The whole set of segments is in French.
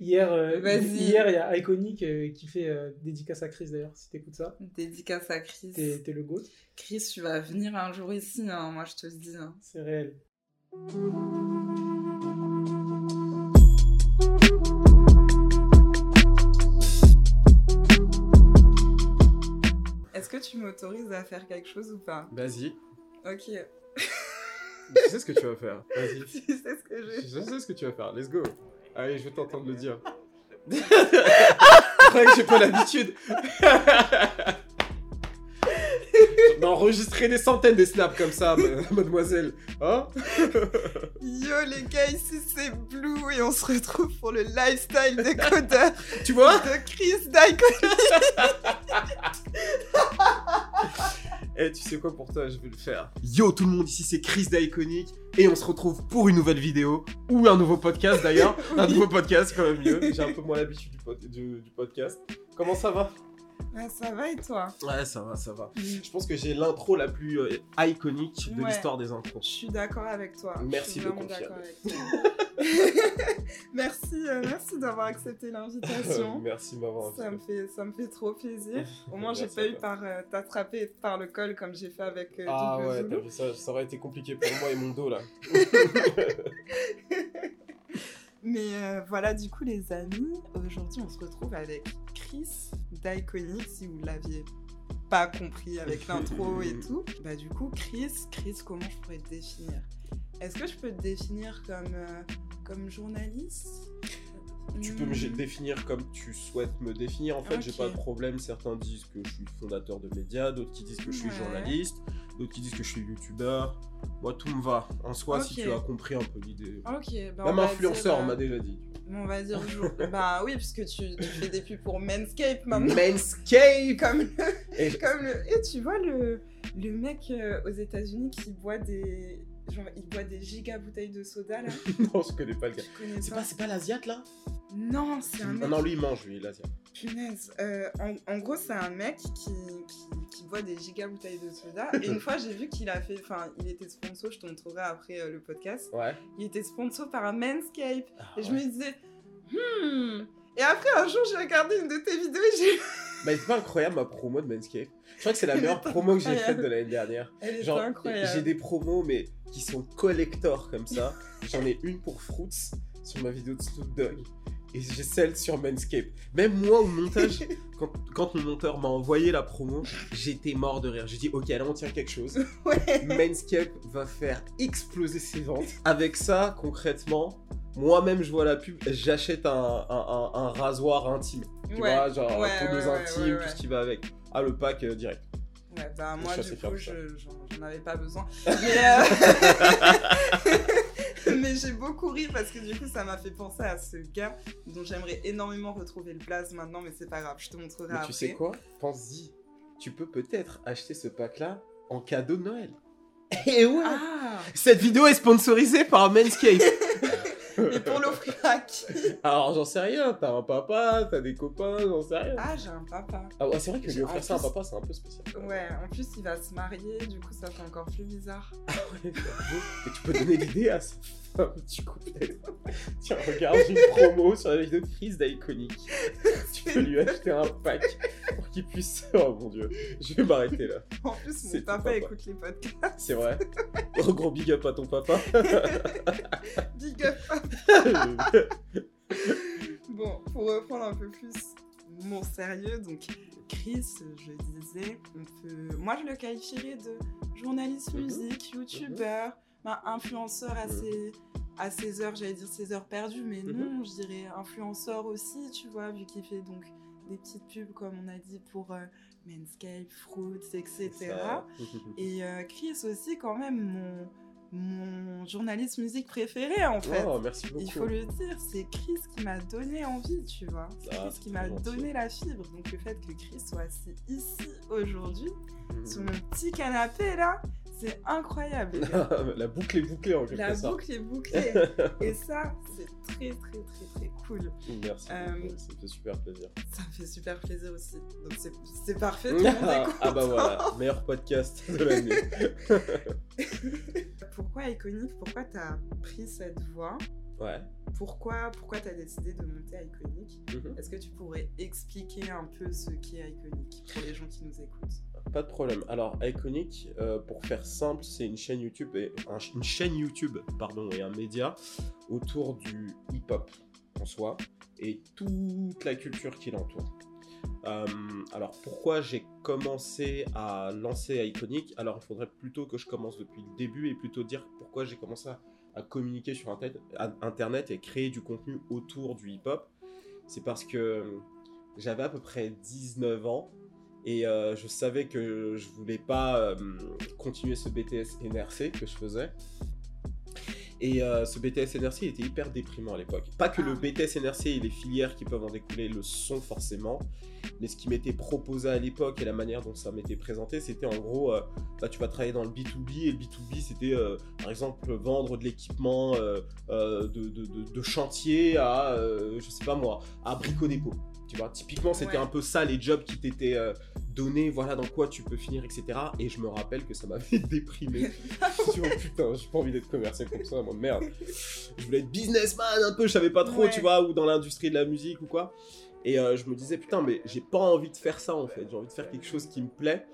Hier, euh, hier, il y a Iconic euh, qui fait euh, dédicace à Chris d'ailleurs, si t'écoutes ça. Dédicace à Chris. T'es le GOAT, Chris, tu vas venir un jour ici, hein, moi je te le dis. hein. c'est réel. Est-ce que tu m'autorises à faire quelque chose ou pas? Vas-y. Ok. Tu sais ce que tu vas faire. Vas-y. tu sais ce que je Je sais ce que tu vas faire. Let's go. Allez, je vais t'entendre le dire. C'est vrai que j'ai pas l'habitude. D'enregistrer des centaines de snaps comme ça, ma- mademoiselle. Hein Yo les gars, ici c'est Blue et on se retrouve pour le lifestyle de codeur Tu vois de Chris Daikon. Eh, tu sais quoi pour toi, je vais le faire. Yo tout le monde, ici c'est Chris d'Iconic et on se retrouve pour une nouvelle vidéo ou un nouveau podcast d'ailleurs. Un nouveau podcast, quand même mieux. J'ai un peu moins l'habitude du, pod- du- du podcast. Comment ça va? Ça va et toi Ouais, ça va, ça va. Je pense que j'ai l'intro la plus euh, iconique de Ouais. l'histoire des Je intros. suis d'accord avec toi. Je Merci suis de vraiment confirmer. d'accord avec toi. merci, euh, merci d'avoir accepté l'invitation. Merci de m'avoir Ça me, invité. fait, ça me fait trop plaisir. Au moins, j'ai pas eu par euh, t'attraper par le col comme j'ai fait avec Ah ouais, t'as vu ça, ça aurait été compliqué pour moi et mon dos là. Mais euh, voilà, du coup, les amis, aujourd'hui, on se retrouve avec Chris d'Iconic, si vous l'aviez pas compris avec l'intro et tout. Bah, du coup, Chris, Chris, comment je pourrais te définir? Est-ce que je peux te définir comme, euh, comme journaliste? Tu peux me Hmm, définir comme tu souhaites me définir. En fait, j'ai pas de problème. Certains disent que je suis fondateur de médias, d'autres qui disent que je suis Ouais. journaliste, d'autres qui disent que je suis youtubeur. Moi, tout me va. En soi, si tu as compris un peu l'idée. Ok, bah, Même influenceur, dire, on euh, m'a déjà dit. On va dire jour. bah oui, puisque tu, tu fais des pubs pour Manscape maintenant. Manscape Comme le, Et- comme le... Et tu vois le, le mec euh, aux États-Unis qui boit des. Genre, il boit des giga bouteilles de soda là. Non, je connais pas le gars. C'est pas pas, c'est pas l'Asiate là? Non, c'est un mec. Ah non, lui il mange, lui, l'Asiate. Punaise. Euh, en, en gros, c'est un mec qui, qui, qui boit des giga bouteilles de soda. Et une fois, j'ai vu qu'il a fait. Enfin, il était sponsor, je te montrerai après euh, le podcast. Ouais. Il était sponsor par un Manscape. Ah, Et je ouais. me disais, hmm. Et après, un jour, j'ai regardé une de tes vidéos et j'ai. Bah, c'est pas incroyable ma promo de Manscape. Je crois que c'est la meilleure promo que j'ai faite de l'année dernière. Elle était Genre, incroyable. j'ai des promos, mais qui sont collector comme ça. J'en ai une pour Fruits sur ma vidéo de Snoop Dogg. Et j'ai celle sur Manscape. Même moi, au montage, quand, quand mon monteur m'a envoyé la promo, j'étais mort de rire. J'ai dit, ok, là, on tient quelque chose. Ouais. Manscape va faire exploser ses ventes. Avec ça, concrètement, moi-même, je vois la pub, j'achète un, un- un- un rasoir intime. Tu Ouais. vois, genre Ouais, tondeuse ouais, ouais, intime, ouais, tout ce qui va avec. Ah, le pack euh, direct. Ouais, bah moi, du coup, je- j'en j'en avais pas besoin. Mais, euh, Mais j'ai beaucoup ri parce que du coup, ça m'a fait penser à ce gars dont j'aimerais énormément retrouver le blaze maintenant, mais c'est pas grave, je te montrerai Mais après. tu sais quoi? Pense-y. Tu peux peut-être acheter ce pack-là en cadeau de Noël. Et ouais Ah Cette vidéo est sponsorisée par Manscaped. Mais pour l'offrir à qui Alors, j'en sais rien. T'as un papa, t'as des copains, j'en sais rien. Ah, j'ai un papa. Ah ouais, c'est vrai que lui offrir ça à un papa, c'est un peu spécial. Ouais, en plus, il va se marier, du coup, ça fait encore plus bizarre. Ouais, j'avoue. Et tu peux donner l'idée à sa femme, tu couplet. Tiens, regarde, j'ai une promo sur la vidéo de Chris d'Iconic. Tu peux lui acheter un pack pour qu'il puisse. Oh mon dieu, je vais m'arrêter là. En plus, mon papa, papa. écoute les podcasts. C'est vrai. Oh, gros big up à ton papa. Big up. Bon, pour reprendre un peu plus mon sérieux, donc Chris, je disais, on peut... moi je le qualifierais de journaliste Mhm. musique, youtubeur, influenceur à, ses, à ses heures, j'allais dire ses heures perdues, mais Mhm. non, je dirais influenceur aussi, tu vois, vu qu'il fait donc des petites pubs, comme on a dit, pour euh, Manscaped, Fruits, etc. Et euh, Chris aussi, quand même, mon, mon journaliste musique préféré, en fait. Oh, merci beaucoup. Il faut le dire, c'est Chris qui m'a donné envie, tu vois. C'est Ah, Chris c'est qui très m'a donné la fibre. Donc le fait que Chris soit assis ici aujourd'hui, Mhm. sur mon petit canapé là, c'est incroyable. la boucle est bouclée en quelque La sorte. boucle est bouclée. Et ça, c'est très très très très cool. Merci Euh, ça me fait super plaisir. Ça me fait super plaisir aussi. Donc c'est- c'est parfait, tout le monde est ah bah voilà, meilleur podcast de l'année. Pourquoi iconique Pourquoi t'as pris cette voie Ouais. pourquoi, pourquoi tu as décidé de monter Iconic Mhm. Est-ce que tu pourrais expliquer un peu ce qu'est Iconic pour les gens qui nous écoutent? Pas de problème. Alors, Iconic, euh, pour faire simple, c'est une chaîne YouTube et un- une chaîne YouTube, pardon, et un média autour du hip-hop en soi et toute la culture qui l'entoure. Euh, alors, pourquoi j'ai commencé à lancer Iconic? Alors, il faudrait plutôt que je commence depuis le début et plutôt dire pourquoi j'ai commencé à, communiquer sur Internet, et créer du contenu autour du hip-hop. C'est parce que j'avais à peu près 19 ans et euh, je savais que je voulais pas euh, continuer ce BTS NRC que je faisais. Et euh, ce BTS NRC était hyper déprimant à l'époque. Pas que le Ah. BTS NRC et les filières qui peuvent en découler le sont forcément, mais ce qui m'était proposé à l'époque et la manière dont ça m'était présenté, c'était en gros, euh, bah, tu vas travailler dans le B2B et le B2B c'était euh, par exemple vendre de l'équipement de, de- de- de chantier à, je sais pas moi, à Brico Dépôt. Tu vois, typiquement c'était Ouais. un peu ça les jobs qui t'étaient euh, donnés, voilà dans quoi tu peux finir, etc. Et je me rappelle que ça m'avait déprimé. tu vois, putain, j'ai pas envie d'être commercial comme ça, moi, merde. Je voulais être businessman un peu, je savais pas trop, Ouais. tu vois, ou dans l'industrie de la musique ou quoi. Et euh, je me disais, putain, mais j'ai pas envie de faire ça en fait, j'ai envie de faire quelque chose qui me plaît.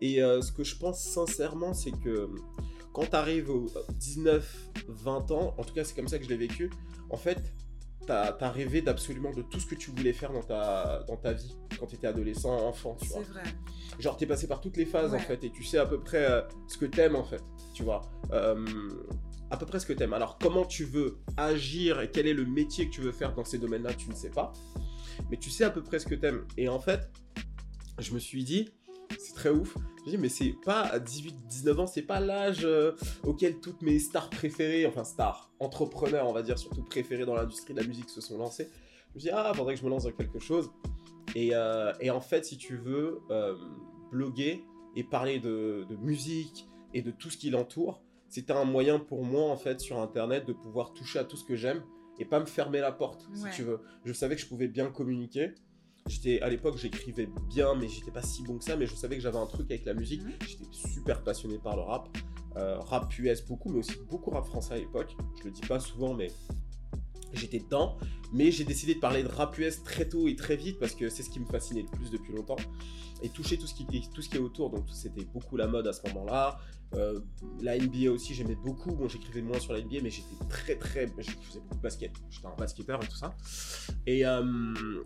Et euh, ce que je pense sincèrement, c'est que quand t'arrives aux 19-20 ans, en tout cas c'est comme ça que je l'ai vécu, en fait, t'as as rêvé d'absolument de tout ce que tu voulais faire dans ta, dans ta vie quand t'étais adolescent, enfant, tu vois. C'est vrai. Genre, t'es passé par toutes les phases en fait, et tu sais à peu près euh, ce que t'aimes en fait, tu vois. Euh, à peu près ce que t'aimes. Alors, comment tu veux agir et quel est le métier que tu veux faire dans ces domaines-là, tu ne sais pas. Mais tu sais à peu près ce que t'aimes. Et en fait, je me suis dit, c'est très ouf. Je dit, mais c'est pas à 18-19 ans, c'est pas l'âge euh, auquel toutes mes stars préférées, enfin stars, entrepreneurs, on va dire, surtout préférés dans l'industrie de la musique se sont lancés. Je me dit, ah, faudrait que je me lance dans quelque chose. Et, euh, et en fait, si tu veux, euh, bloguer et parler de, de musique et de tout ce qui l'entoure, c'était un moyen pour moi, en fait, sur Internet, de pouvoir toucher à tout ce que j'aime et pas me fermer la porte, Ouais. si tu veux. Je savais que je pouvais bien communiquer. J'étais à l'époque, j'écrivais bien, mais j'étais pas si bon que ça. Mais je savais que j'avais un truc avec la musique. Mhm. J'étais super passionné par le rap, Euh, rap US beaucoup, mais aussi beaucoup rap français à l'époque. Je le dis pas souvent, mais j'étais dedans. Mais j'ai décidé de parler de rap US très tôt et très vite parce que c'est ce qui me fascinait le plus depuis longtemps. Et toucher tout ce qui, tout ce qui est autour. Donc c'était beaucoup la mode à ce moment-là. Euh, la NBA aussi, j'aimais beaucoup. Bon, j'écrivais moins sur la NBA, mais j'étais très très. Je faisais beaucoup de basket. J'étais un basketteur et tout ça. Et, euh,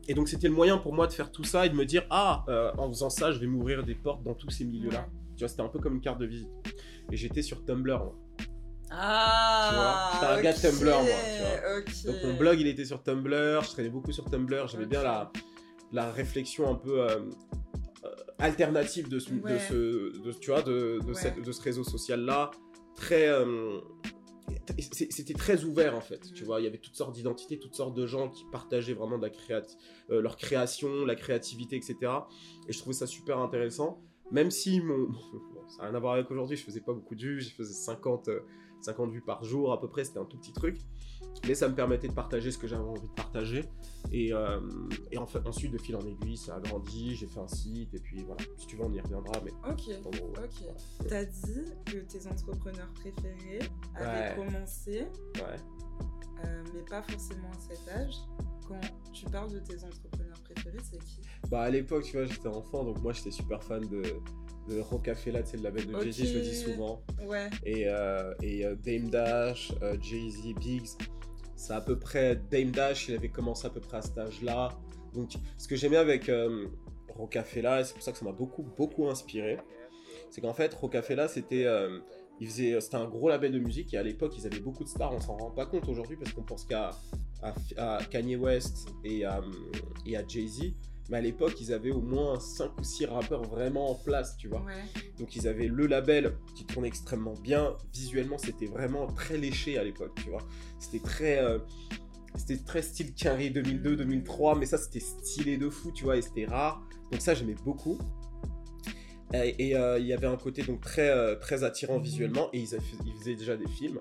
et donc c'était le moyen pour moi de faire tout ça et de me dire ah, euh, en faisant ça, je vais m'ouvrir des portes dans tous ces milieux-là. Tu vois, c'était un peu comme une carte de visite. Et j'étais sur Tumblr. moi. Ah Tu vois, j'étais un gars de Tumblr, moi, tu. Donc mon blog, il était sur Tumblr, je traînais beaucoup sur Tumblr, j'avais bien la, la réflexion un peu alternative de ce, Ouais. de ce de, tu vois, de, de, Ouais. cette- de ce réseau social-là. Très... euh, c'était très ouvert en fait, tu Mhm. vois, il y avait toutes sortes d'identités, toutes sortes de gens qui partageaient vraiment de la créati- euh, leur création, la créativité, etc. Et je trouvais ça super intéressant, même si mon... bon, ça n'a rien à voir avec aujourd'hui, je faisais pas beaucoup de vues, je faisais 50, euh, 50 vues par jour à peu près, c'était un tout petit truc. Mais ça me permettait de partager ce que j'avais envie de partager. Et, euh, et en fait, ensuite, de fil en aiguille, ça a grandi, j'ai fait un site, et puis voilà, si tu veux, on y reviendra, mais Ok, ouais. ok. T'as dit que tes entrepreneurs préférés avaient Ouais. commencé, Ouais. euh, mais pas forcément à cet âge. Quand tu parles de tes entrepreneurs préférés, c'est qui? Bah à l'époque, tu vois, j'étais enfant, donc moi j'étais super fan de, de Rocafella, c'est le label de Jay-Z, je le dis souvent. Ouais. Et, euh, et euh, Dame Dash, euh, Jay-Z, Biggs, c'est à peu près. Dame Dash, il avait commencé à peu près à cet âge-là. Donc ce que j'aimais avec euh, Rocafella, et c'est pour ça que ça m'a beaucoup, beaucoup inspiré, c'est qu'en fait, Rocafella, c'était. il faisait, c'était un gros label de musique et à l'époque ils avaient beaucoup de stars, on s'en rend pas compte aujourd'hui parce qu'on pense qu'à à, à Kanye West et à, et à Jay-Z, mais à l'époque ils avaient au moins 5 ou 6 rappeurs vraiment en place, tu vois. Ouais. Donc ils avaient le label qui tournait extrêmement bien. Visuellement, c'était vraiment très léché à l'époque, tu vois. C'était très, euh, c'était très style Carré 2002-2003, mais ça c'était stylé de fou, tu vois, et c'était rare. Donc ça j'aimais beaucoup. Et euh, il y avait un côté donc très, euh, très attirant visuellement, et ils faisaient déjà des films.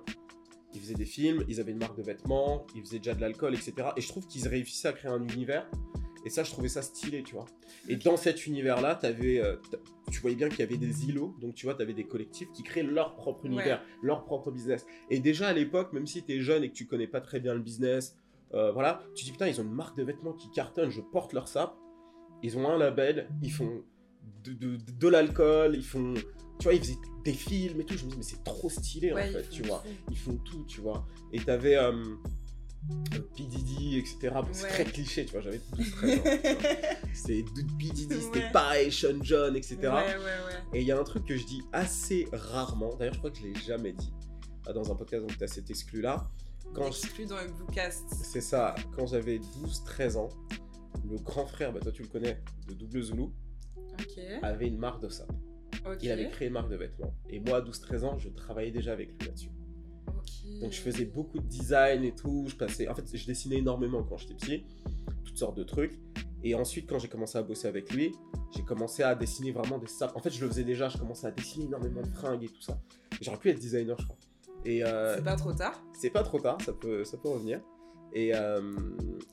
Ils faisaient des films, ils avaient une marque de vêtements, ils faisaient déjà de l'alcool, etc. Et je trouve qu'ils réussissaient à créer un univers Et ça, je trouvais ça stylé, tu vois. Et dans cet univers-là, t'avais, euh, tu voyais bien qu'il y avait des îlots. Donc, tu vois, tu avais des collectifs qui créaient leur propre univers, leur propre business. Et déjà à l'époque, même si tu es jeune et que tu connais pas très bien le business, euh, voilà, tu dis putain, ils ont une marque de vêtements qui cartonne, je porte leur sap. Ils ont un label, ils font de, de, de- de l'alcool, ils font. Tu vois, ils faisaient des films et tout. Je me dis, mais c'est trop stylé Ouais, en fait, tu vois. tout. Ils font tout, tu vois. Et t'avais euh, P. Diddy, etc. Bon, C'est Ouais. très cliché, tu vois. J'avais 12 13 ans. C'était P. Diddy, c'était Ouais. pareil, Sean John, etc. Ouais. Et il y a un truc que je dis assez rarement, d'ailleurs je crois que je l'ai jamais dit euh, dans un podcast, donc tu as cet exclu-là. Quand je- Exclu dans le Bluecast. C'est ça, quand j'avais 12-13 ans, le grand frère, bah toi tu le connais, de Double Zulu, avait une marque de ça. Il avait créé une marque de vêtements. Et moi à 12-13 ans, je travaillais déjà avec lui là-dessus. Donc je faisais beaucoup de design et tout, je passais... En fait, je dessinais énormément quand j'étais petit, toutes sortes de trucs. Et ensuite, quand j'ai commencé à bosser avec lui, j'ai commencé à dessiner vraiment des sapes. En fait, je le faisais déjà, je commençais à dessiner énormément de fringues et tout ça. J'aurais pu être designer, je crois. Et euh, C'est pas trop tard. c'est pas trop tard, ça peut, ça peut revenir. Et, euh,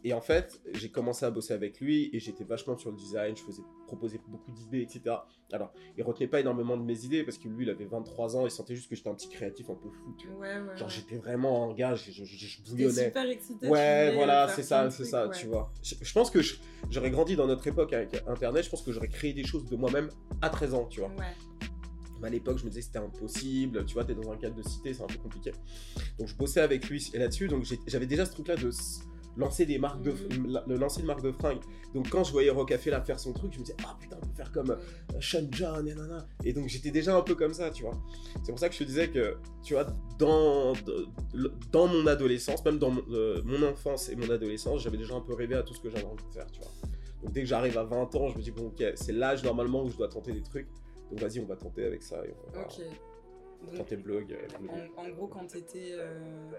et en fait, j'ai commencé à bosser avec lui et j'étais vachement sur le design, je faisais proposer beaucoup d'idées, etc. Alors, il retenait pas énormément de mes idées parce que lui, il avait 23 ans, il sentait juste que j'étais un petit créatif un peu fou, tu vois. Ouais, ouais. Genre, ouais. j'étais vraiment en gage, je, je, je, je T'es bouillonnais. super excité. Ouais, voilà, c'est ça, c'est ça, tu vois. Je, pense que j'aurais grandi dans notre époque avec Internet, je pense que j'aurais créé des choses de moi-même à 13 ans, tu vois. À l'époque, je me disais que c'était impossible. Tu vois, t'es dans un cadre de cité, c'est un peu compliqué. Donc, je bossais avec lui là-dessus. Donc, j'avais déjà ce truc-là de lancer des marques de, Mhm. la- de lancer une marque de fringues. Donc, quand je voyais Rocafé là faire son truc, je me disais, ah putain, on peut faire comme euh, Sean John, et nanana. Et donc, j'étais déjà un peu comme ça, tu vois. C'est pour ça que je te disais que, tu vois, dans, de- dans mon adolescence, même dans mon, euh, mon enfance et mon adolescence, j'avais déjà un peu rêvé à tout ce que j'avais envie de faire, tu vois. Donc, dès que j'arrive à 20 ans, je me dis, bon, ok, c'est l'âge normalement où je dois tenter des trucs. Donc, vas-y, on va tenter avec ça. Et on va voir. Ok. Donc, Tenter blog. euh, en, en gros, quand t'étais euh,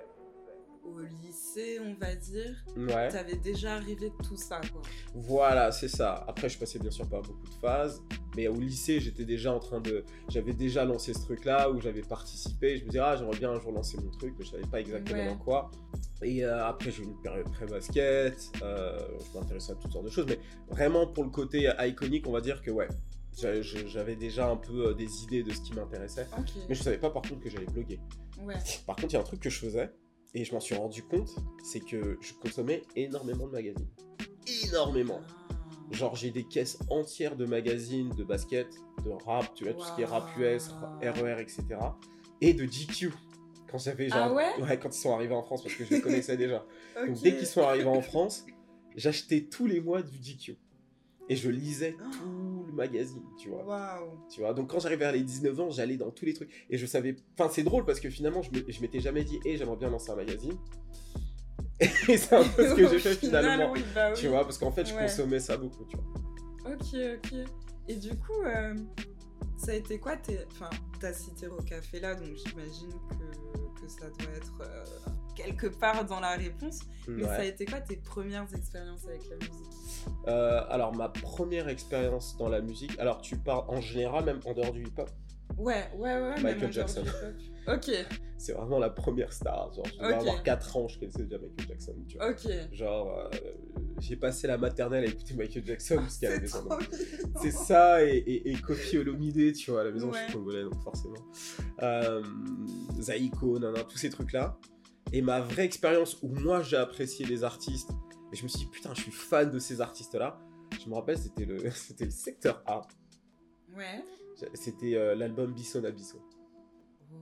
au lycée, on va dire, Ouais. t'avais déjà de tout ça, quoi. Voilà, c'est ça. Après, je passais bien sûr par beaucoup de phases, mais au lycée, j'étais déjà en train de. J'avais déjà lancé ce truc-là où j'avais participé. Je me disais, ah, j'aimerais bien un jour lancer mon truc, mais je savais pas exactement Ouais. dans quoi. Et euh, après, j'ai eu une période très basket. euh, je m'intéressais à toutes sortes de choses, mais vraiment pour le côté iconique, on va dire que ouais, j'avais déjà un peu euh, des idées de ce qui m'intéressait. Mais je savais pas par contre que j'allais bloguer. Ouais. Par contre, il y a un truc que je faisais, et je m'en suis rendu compte, c'est que je consommais énormément de magazines. Énormément. Ah. Genre, j'ai des caisses entières de magazines, de basket, de rap, tu vois, tout ce qui est rap US. RER, etc. Et de GQ. Quand j'avais genre. Ah ouais? quand ils sont arrivés en France, parce que je les connaissais déjà. Donc, dès qu'ils sont arrivés en France, j'achetais tous les mois du GQ. Et je lisais Oh. tout le magazine, tu vois. Tu vois, donc quand j'arrivais à les 19 ans, j'allais dans tous les trucs. Et je savais. Enfin, c'est drôle parce que finalement, je m'étais jamais dit, hé, j'aimerais bien lancer un magazine. Et c'est un peu ce que j'ai fait final, finalement. oui, bah Tu vois, parce qu'en fait, je Ouais. consommais ça beaucoup, tu vois. Ok, ok. Et du coup, euh, ça a été quoi tes... Enfin, t'as cité Rocafé là, donc j'imagine que, que ça doit être euh, quelque part dans la réponse. Mais ça a été quoi tes premières expériences avec la musique? Euh, alors, ma première expérience dans la musique, alors tu parles en général, même en dehors du hip-hop, Ouais, ouais, ouais. Michael même Jackson. Ok, c'est vraiment la première star. Genre, je devais Ok. avoir 4 ans, je connaissais déjà Michael Jackson, tu vois. ok. Genre, euh, j'ai passé la maternelle à écouter Michael Jackson parce qu'il y avait C'est ça et, et, et Kofi Olomide, tu vois, à la maison, je suis congolais, donc forcément. Euh, Zaiko, nana, tous ces trucs-là. Et ma vraie expérience où moi j'ai apprécié les artistes, et je me suis dit, putain, je suis fan de ces artistes-là. Je me rappelle, c'était le, c'était le secteur A. Ouais. C'était euh, l'album Bisson à Bisson. Oh,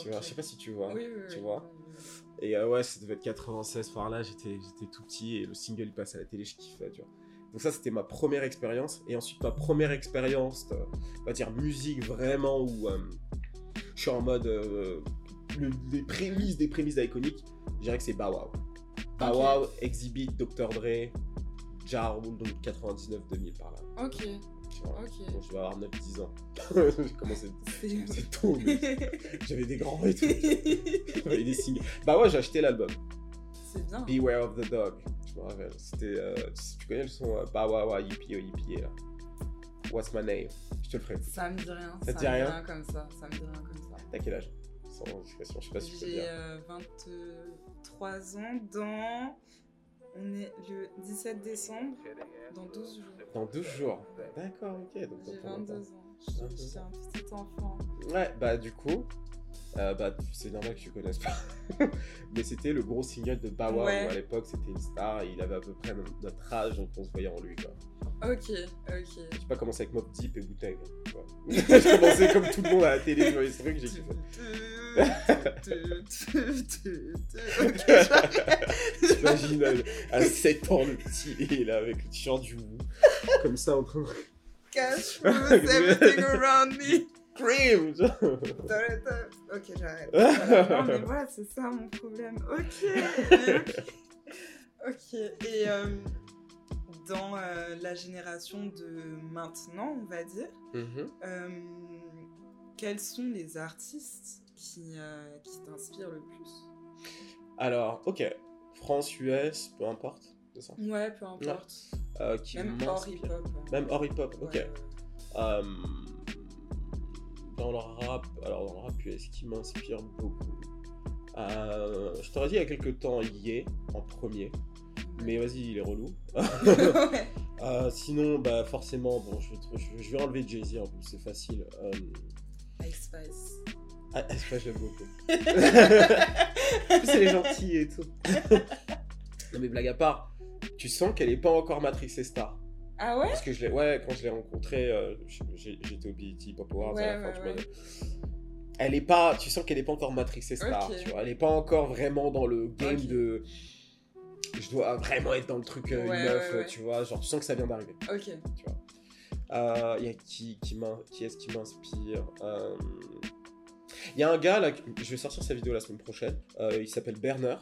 Tu vois, je sais pas si tu vois. Oui, oui, tu oui, vois. Et euh, ouais, ça devait être 96 par là, j'étais, j'étais tout petit et le single il passait à la télé, je kiffais, tu vois. Donc ça, c'était ma première expérience. Et ensuite, ma première expérience, euh, on va dire musique vraiment, où euh, je suis en mode le- les prémices des prémices d'Iconic, je dirais que c'est Bow Wow. Bow. Wow, Exhibit, Dr. Dre, Ja Rule, donc 99-2000 par là. Ok, Tu vois. ok. Donc je vais avoir 9-10 ans. j'ai commencé, tôt, j'avais des grands et tout. J'avais des singles. Bah ouais, j'ai acheté l'album. C'est bien. Beware of the Dog. Je me rappelle. C'était. euh, tu connais le son euh, Bah ouais, ouais, yippee, yippee, là. What's my name? Je te le ferai. Ça me dit rien. Ça me dit rien comme ça. Ça me dit rien comme ça. T'as quel âge? Sans discrétion, je sais pas si je peux le J'ai dire. euh, 23 ans dans On est le 17 décembre, dans 12 jours. Dans 12 jours. D'accord, ok. Donc J'ai dans pas 22 longtemps. ans. Je suis un petit enfant. Ouais, bah du coup, euh, bah c'est normal que tu connaisses pas. Mais c'était le gros single de Bawa Ouais. où à l'époque c'était une star et il avait à peu près notre- notre âge donc on se voyait en lui quoi. Ok, ok. J'ai pas commencé avec Mob Deep et Wu-Tang. hein, j'ai commencé comme tout le monde à la télé sur les trucs, j'ai kiffé. J'imagine euh, à 7 ans le petit il est là avec le t-shirt du Wu comme ça en train de Cash everything around me. genre. Ok, j'arrête. Voilà. Non, mais voilà, c'est ça mon problème. Ok. ok. Ok. Et euh, dans euh, la génération de maintenant, on va dire, Mhm. euh, quels sont les artistes qui, euh, qui t'inspirent le plus? Alors, ok. France, US, peu importe, c'est ça? Ouais, peu importe. Qui Même hors hip-hop. hein. Même hors hip-hop, ok. Ouais, dans le rap, alors dans le rap US, qui m'inspire beaucoup. Je t'aurais dit il y a quelques temps Ye en premier, mais vas-y, il est relou. Euh, sinon, bah forcément, bon, je vais, te- je, je vais enlever Jay-Z en plus, c'est facile. Euh, Ice Spice. ah, c'est pas, j'aime beaucoup. en plus, elle est gentille et tout. non, mais blague à part, tu sens qu'elle est pas encore matrixée star. Ah ouais? Parce que je l'ai, ouais, quand je l'ai rencontrée, euh, j'étais au BET Pop Awards Ouais, à la fin ouais, du ouais. Elle est pas, tu sens qu'elle est pas encore matrixée star, Ok. tu vois. Elle est pas encore vraiment dans le game de. Je dois vraiment être dans le truc euh, Ouais, meuf, ouais, ouais. tu vois. Genre, tu sens que ça vient d'arriver, Ok. tu vois. Euh, Il y a qui, qui, est-ce qui m'inspire Euh, Il y a un gars là, je vais sortir sa vidéo la semaine prochaine. Euh, il s'appelle Berner.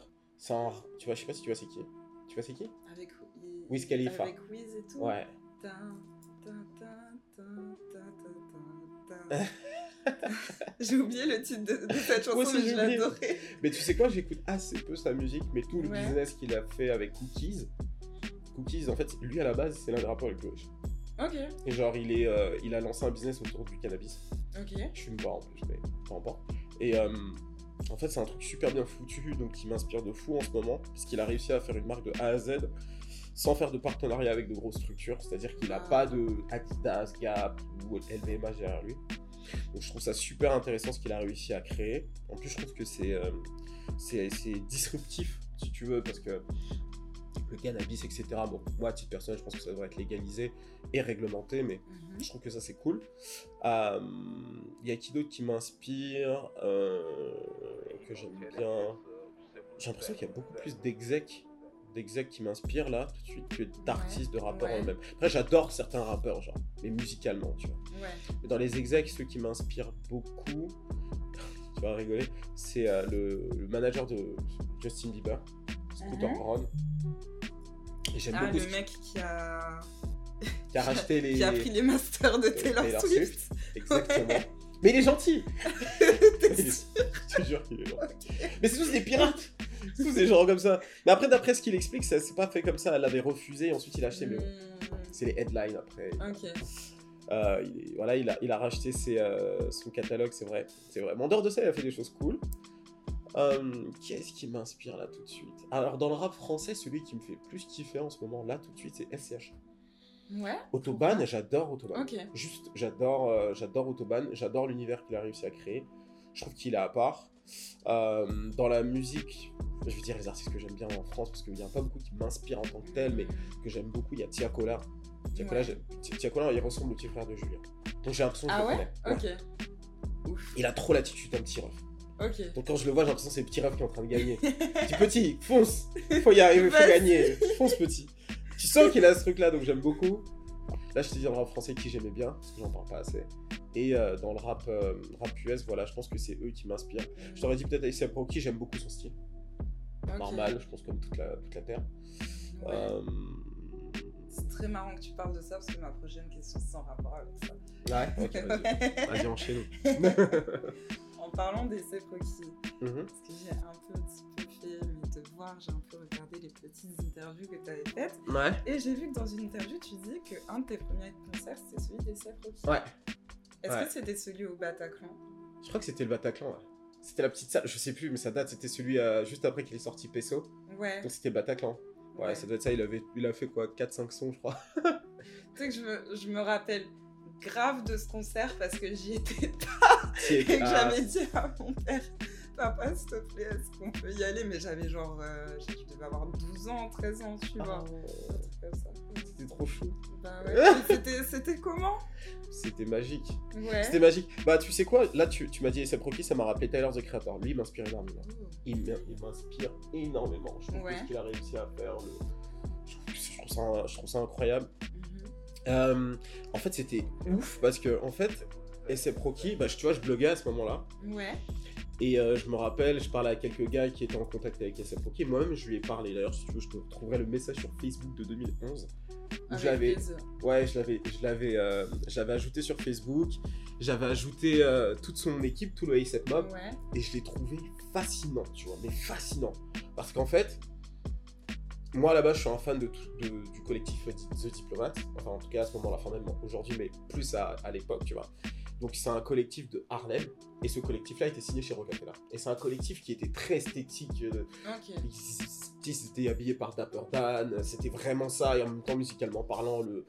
Un- tu vois, je sais pas si tu vois c'est qui. Tu vois c'est qui? Avec Wiz Khalifa. Avec Wiz et tout. Ouais. J'ai oublié le titre de, de cette chanson, mais je l'adorais. Mais tu sais quoi, j'écoute assez peu sa musique, mais tout le Ouais. business qu'il a fait avec Cookies. Cookies, en fait, lui à la base, c'est l'un des rappeurs les plus riches. Ok, Et genre, il, est, euh, il a lancé un business autour du cannabis. ok. Je fume pas en plus, mais peu importe. Et euh, en fait, c'est un truc super bien foutu, donc qui m'inspire de fou en ce moment, puisqu'il a réussi à faire une marque de A à Z sans faire de partenariat avec de grosses structures. C'est-à-dire qu'il n'a Ah. pas de Adidas, Gap ou LVMH derrière lui. Donc je trouve ça super intéressant ce qu'il a réussi à créer. En plus, je trouve que c'est euh, c'est disruptif, si tu veux, parce que le cannabis, etc. Bon, moi, à titre personnel, je pense que ça devrait être légalisé et réglementé, mais Mhm. je trouve que ça c'est cool. Euh, Il y a qui d'autre qui m'inspire, euh, que j'aime bien? J'ai l'impression qu'il y a beaucoup plus d'execs d'execs qui m'inspirent là tout de suite que d'artistes, de rappeurs ouais. en eux-mêmes. Après, j'adore certains rappeurs, genre, mais musicalement, tu vois. Ouais. Mais dans les execs, ceux qui m'inspirent beaucoup, tu vas rigoler, c'est euh, le, le manager de Justin Bieber, Scooter Mhm. Braun. Et j'aime Ah, beaucoup le mec qui a... qui a racheté les. qui a pris les masters de Taylor, Taylor Swift. Exactement. Mais il est gentil T'es Il est- sûr Je te jure qu'il est gentil. Mais c'est tous des pirates tous des gens comme ça. Mais après, d'après ce qu'il explique, ça c'est pas fait comme ça. Elle l'avait refusé, ensuite il a acheté. Mais bon, Hmm, c'est les headlines après. Ok. Euh, il, voilà, il a, il a racheté ses, euh, son catalogue, c'est vrai. C'est vrai. Mais en dehors de ça, il a fait des choses cool. Euh, qui est-ce qui m'inspire là tout de suite? Alors, dans le rap français, celui qui me fait plus kiffer en ce moment là tout de suite, c'est SCH. Ouais. Autobahn, j'adore Autobahn. Ok. Juste, j'adore, j'adore Autobahn, j'adore l'univers qu'il a réussi à créer. Je trouve qu'il est à part. Euh, dans la musique, je veux dire les artistes que j'aime bien en France, parce qu'il n'y a pas beaucoup qui m'inspirent en tant que tel, mais que j'aime beaucoup, il y a Tia Kola. Tia Ouais. Kola, il ressemble au petit frère de Julien. Donc j'ai l'impression que je Ah le ouais? connais. Ouais. Ok. Ouf. Il a trop l'attitude d'un petit ref. Donc quand je le vois, j'ai l'impression que c'est le petit ref qui est en train de gagner. Dis petit, fonce Faut y arriver, faut gagner Fonce petit Tu sens qu'il a ce truc là, donc j'aime beaucoup. Là, je te dis dans le rap français qui j'aimais bien, parce que j'en parle pas assez. Et euh, dans le rap, euh, rap US, voilà, je pense que c'est eux qui m'inspirent. Je t'aurais dit peut-être ASAP Rocky, j'aime beaucoup son style. Normal, je pense comme toute la, toute la Terre. Ouais. Euh, C'est très marrant que tu parles de ça parce que ma prochaine question c'est en rapport avec ça. Ouais, ok, vas-y. Vas-y, enchaîne. en parlant des Rocky, Mhm. parce que j'ai un peu, devoirs, j'ai un peu regardé les petites interviews que tu avais faites. Ouais. Et j'ai vu que dans une interview, tu dis qu'un de tes premiers concerts, c'était celui des Rocky. Ouais. Est-ce Ouais. que c'était celui au Bataclan? Je crois que c'était le Bataclan, ouais. C'était la petite salle, je sais plus, mais ça date, c'était celui euh, juste après qu'il est sorti Peso. Ouais. Donc c'était le Bataclan. Ouais, Ouais. ça doit être ça. Il, avait, il a fait quoi 4-5 sons, je crois. Tu sais que je me, je me rappelle grave de ce concert parce que j'y étais est- et que ah, j'avais dit à mon père Papa, s'il te plaît, est-ce qu'on peut y aller? Mais j'avais genre. euh, je devais avoir 12 ans, 13 ans, tu vois. Un truc comme ça. C'était trop chou. Bah ouais. C'était- comment? C'était magique. Ouais. C'était magique. Bah, tu sais quoi? Là, tu, tu m'as dit ASAP Rocky, ça m'a rappelé Tyler the Creator. Lui, il m'inspire énormément. Oh. Il m'in- il m'inspire énormément. Je trouve Ouais. qu'il a réussi à faire, le- je, trouve, je trouve ça, je trouve ça incroyable. Mhm. Euh, en fait, c'était ouf parce que, en fait, ASAP Rocky, bah, tu vois, je bloguais à ce moment-là. Ouais. Et euh, je me rappelle, je parlais à quelques gars qui étaient en contact avec ASAP Rocky. Moi-même, je lui ai parlé. D'ailleurs, si tu veux, je te retrouverai le message sur Facebook de 2011. Où je l'avais, ouais, je l'avais, je l'avais, euh, je l'avais ajouté sur Facebook. J'avais ajouté euh, toute son équipe, tout le ASAP Mob, Ouais. et je l'ai trouvé fascinant, tu vois, mais fascinant. Parce qu'en fait, moi là-bas, je suis un fan de, tout- de- du collectif The Diplomat. Enfin, en tout cas, à ce moment-là, enfin, même aujourd'hui, mais plus à, à l'époque, tu vois. Donc, c'est un collectif de Harlem, et ce collectif-là était signé chez Rockefeller. Et c'est un collectif qui était très esthétique. euh, ils, étaient habillés par Dapper Dan, c'était vraiment ça, et en même temps, musicalement parlant, le,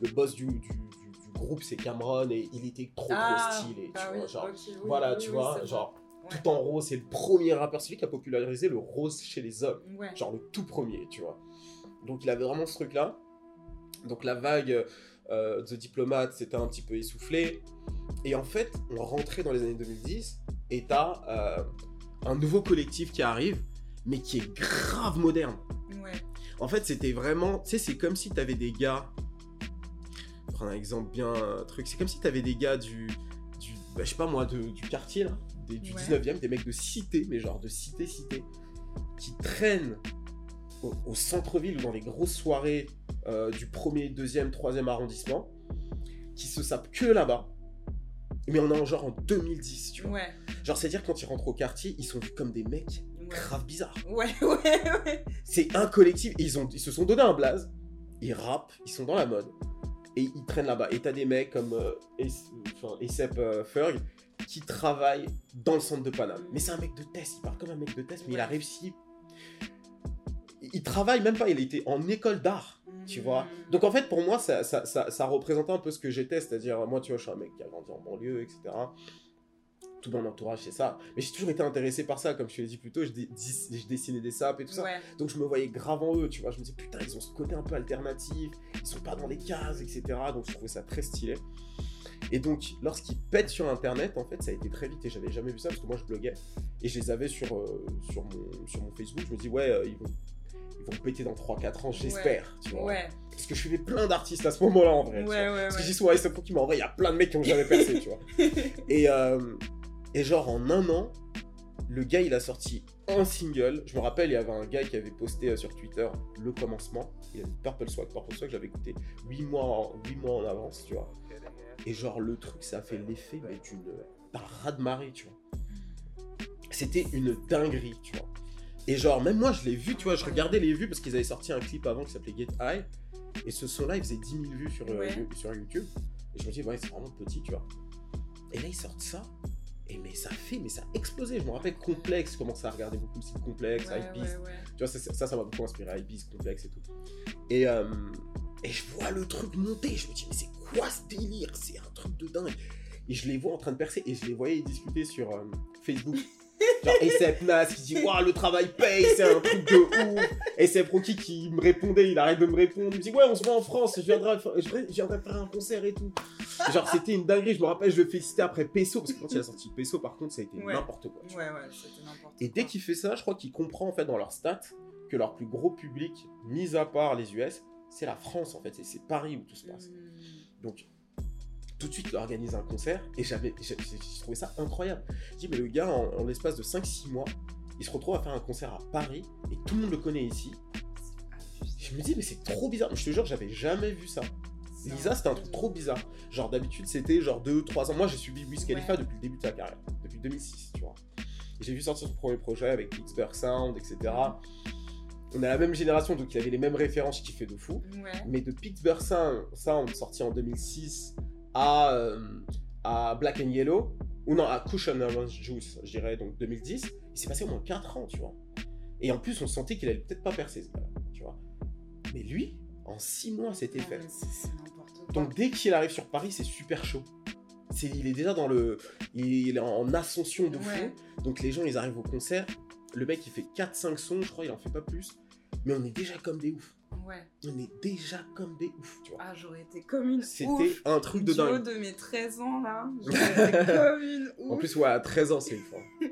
le boss du, du, du- du groupe, c'est Cameron, et il était trop Ah, trop stylé, bah tu oui, vois, genre, oui, voilà, oui, tu vois, vrai. genre, tout en rose, c'est le premier rappeur, celui qui a popularisé le rose chez les hommes, Ouais. genre le tout premier, tu vois. Donc il avait vraiment ce truc-là. Donc la vague euh, The Diplomat, c'était un petit peu essoufflé. Et en fait, on rentrait dans les années 2010 et t'as euh, un nouveau collectif qui arrive, mais qui est grave moderne. Ouais. En fait, c'était vraiment, tu sais, c'est comme si t'avais des gars. Je vais prendre un exemple bien euh, truc. C'est comme si t'avais des gars du, du bah, je sais pas moi, de- du quartier là, des- du Ouais. 19e, des mecs de cité, mais genre de cité cité, qui traînent au, au centre-ville ou dans les grosses soirées euh, du premier, deuxième, troisième arrondissement, qui se sapent que là-bas. Mais on est en genre en 2010, tu vois. Ouais. Genre, c'est-à-dire quand ils rentrent au quartier, ils sont vus comme des mecs Ouais. grave bizarres. Ouais, ouais, ouais. C'est un collectif. et Ils, ont, ils se sont donné un blaze. Ils rappent. Ils sont dans la mode. Et ils traînent là-bas. Et t'as des mecs comme euh, Ace- enfin, ASAP euh, Ferg qui travaillent dans le centre de Paname. Mais c'est un mec de test. Il parle comme un mec de test. Mais il a réussi. Il il travaille même pas. Il était en école d'art. Tu vois Mhm. Donc en fait, pour moi, ça, ça, ça, ça représentait un peu ce que j'étais. C'est-à-dire, moi, tu vois, je suis un mec qui a grandi en banlieue, etc. Tout mon entourage, c'est ça. Mais j'ai toujours été intéressé par ça. Comme je te l'ai dit plus tôt, je, dé- dis- je dessinais des sapes et tout ça. Ouais. Donc je me voyais grave en eux, tu vois. Je me disais, putain, ils ont ce côté un peu alternatif, ils sont pas dans les cases, etc. Donc je trouvais ça très stylé. Et donc, lorsqu'ils pètent sur Internet, en fait, ça a été très vite et j'avais jamais vu ça parce que moi je bloguais et je les avais sur, euh, sur, mon, sur mon Facebook. Je me dis, ouais, euh, ils, vont, vont péter dans 3-4 ans, j'espère, tu vois. Ouais. Parce que je suivais plein d'artistes à ce moment-là en vrai. Ouais, tu vois. ouais, Parce que je dis souvent, c'est pour qui, mais en vrai, il y a plein de mecs qui ont jamais percé, tu vois. Et, euh, et genre, en un an, le gars, il a sorti un single. Je me rappelle, il y avait un gars qui avait posté euh, sur Twitter le commencement. Il avait Purple Swag. Purple Swag, j'avais écouté 8 mois, en, 8 mois en avance, tu vois. Et genre, le truc, ça a fait l'effet d'une parade marée, tu vois. C'était une dinguerie, tu vois. Et genre, même moi, je l'ai vu, tu vois, je regardais les vues parce qu'ils avaient sorti un clip avant qui s'appelait Get High. Et ce son-là, il faisait 10 000 vues sur, euh, Ouais. sur YouTube. Et je me dis, ouais, c'est vraiment petit, tu vois. Et là, ils sortent ça. Et mais ça fait, mais ça a explosé. Je me rappelle Complexe, je commençais à regarder beaucoup de Complexe, Ouais, Hypebeast. ouais, ouais. Tu vois, ça, ça, ça m'a beaucoup inspiré, Hypebeast, Complexe et tout. Et, euh, et je vois le truc monter. Je me dis, mais c'est quoi ce délire? C'est un truc de dingue. Et je les vois en train de percer. Et je les voyais discuter sur euh, Facebook. Genre ASAP Nas qui dit Waouh, le travail paye, c'est un truc de ouf. ASAP Rocky qui me répondait, il arrête de me répondre. Il me dit Ouais, on se voit en France, je viendrai, je viendrai faire un concert et tout. Genre, c'était une dinguerie. Je me rappelle, je le félicitais après Peso. Parce que quand il a sorti Peso, par contre, ça a été Ouais. n'importe quoi. Ouais, ouais, c'était n'importe Et dès qu'il fait ça, je crois qu'il comprend en fait dans leurs stats que leur plus gros public, mis à part les US, c'est la France en fait. C'est Paris où tout se passe. Hmm. Donc, tout de suite, il organise un concert et j'avais, trouvé ça incroyable. Je dis, mais le gars, en, en l'espace de 5-6 mois, il se retrouve à faire un concert à Paris et tout le monde le connaît ici. Je me dis, mais c'est trop bizarre. Je te jure, j'avais jamais vu ça. Lisa, c'était un truc trop bizarre. Genre, d'habitude, c'était genre 2-3 ans. Moi, j'ai suivi Wiz Khalifa Ouais. depuis le début de sa carrière, depuis 2006, tu vois. J'ai vu sortir son premier projet avec Pittsburgh Sound, etc. On a la même génération, donc il avait les mêmes références qui fait de fou. Ouais. Mais de Pittsburgh Sound, Sound sorti en 2006 à, euh, à Black and Yellow, ou non, à Cushion Orange Juice, je dirais, donc 2010, il s'est passé au moins 4 ans, tu vois. Et en plus, on sentait qu'il allait peut-être pas percer, ce gars-là, tu vois. Mais lui, en 6 mois, c'était fait. quoi. Donc dès qu'il arrive sur Paris, c'est super chaud. C'est, il est déjà dans le, il est en ascension de fou. Ouais. Donc les gens, ils arrivent au concert. Le mec, il fait 4-5 sons, je crois, il en fait pas plus. Mais on est déjà comme des oufs. Ouais. On est déjà comme des oufs, tu vois. Ah, j'aurais été comme une C'était ouf. un truc de dingue. de mes 13 ans, là. J'aurais été comme une ouf. En plus, ouais, à 13 ans, c'est ouf. hein.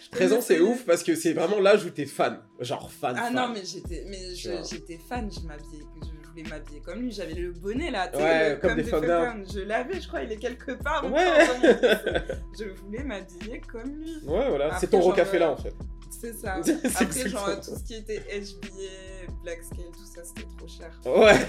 Je 13 ans, c'est ouf parce que c'est vraiment l'âge où t'es fan. Genre fan. Ah fan. non, mais j'étais mais j'étais fan, je m'habillais, je voulais m'habiller comme lui. J'avais le bonnet là, Ouais, le- comme des Fuck Fuck Down. Je l'avais, je crois, il est quelque part. Ouais. Je voulais m'habiller comme lui. Ouais, voilà. C'est ton genre, rocafé là, en fait. C'est ça. Après, genre, tout ce qui était HBA, Black Scale, tout ça, c'était trop cher. Ouais.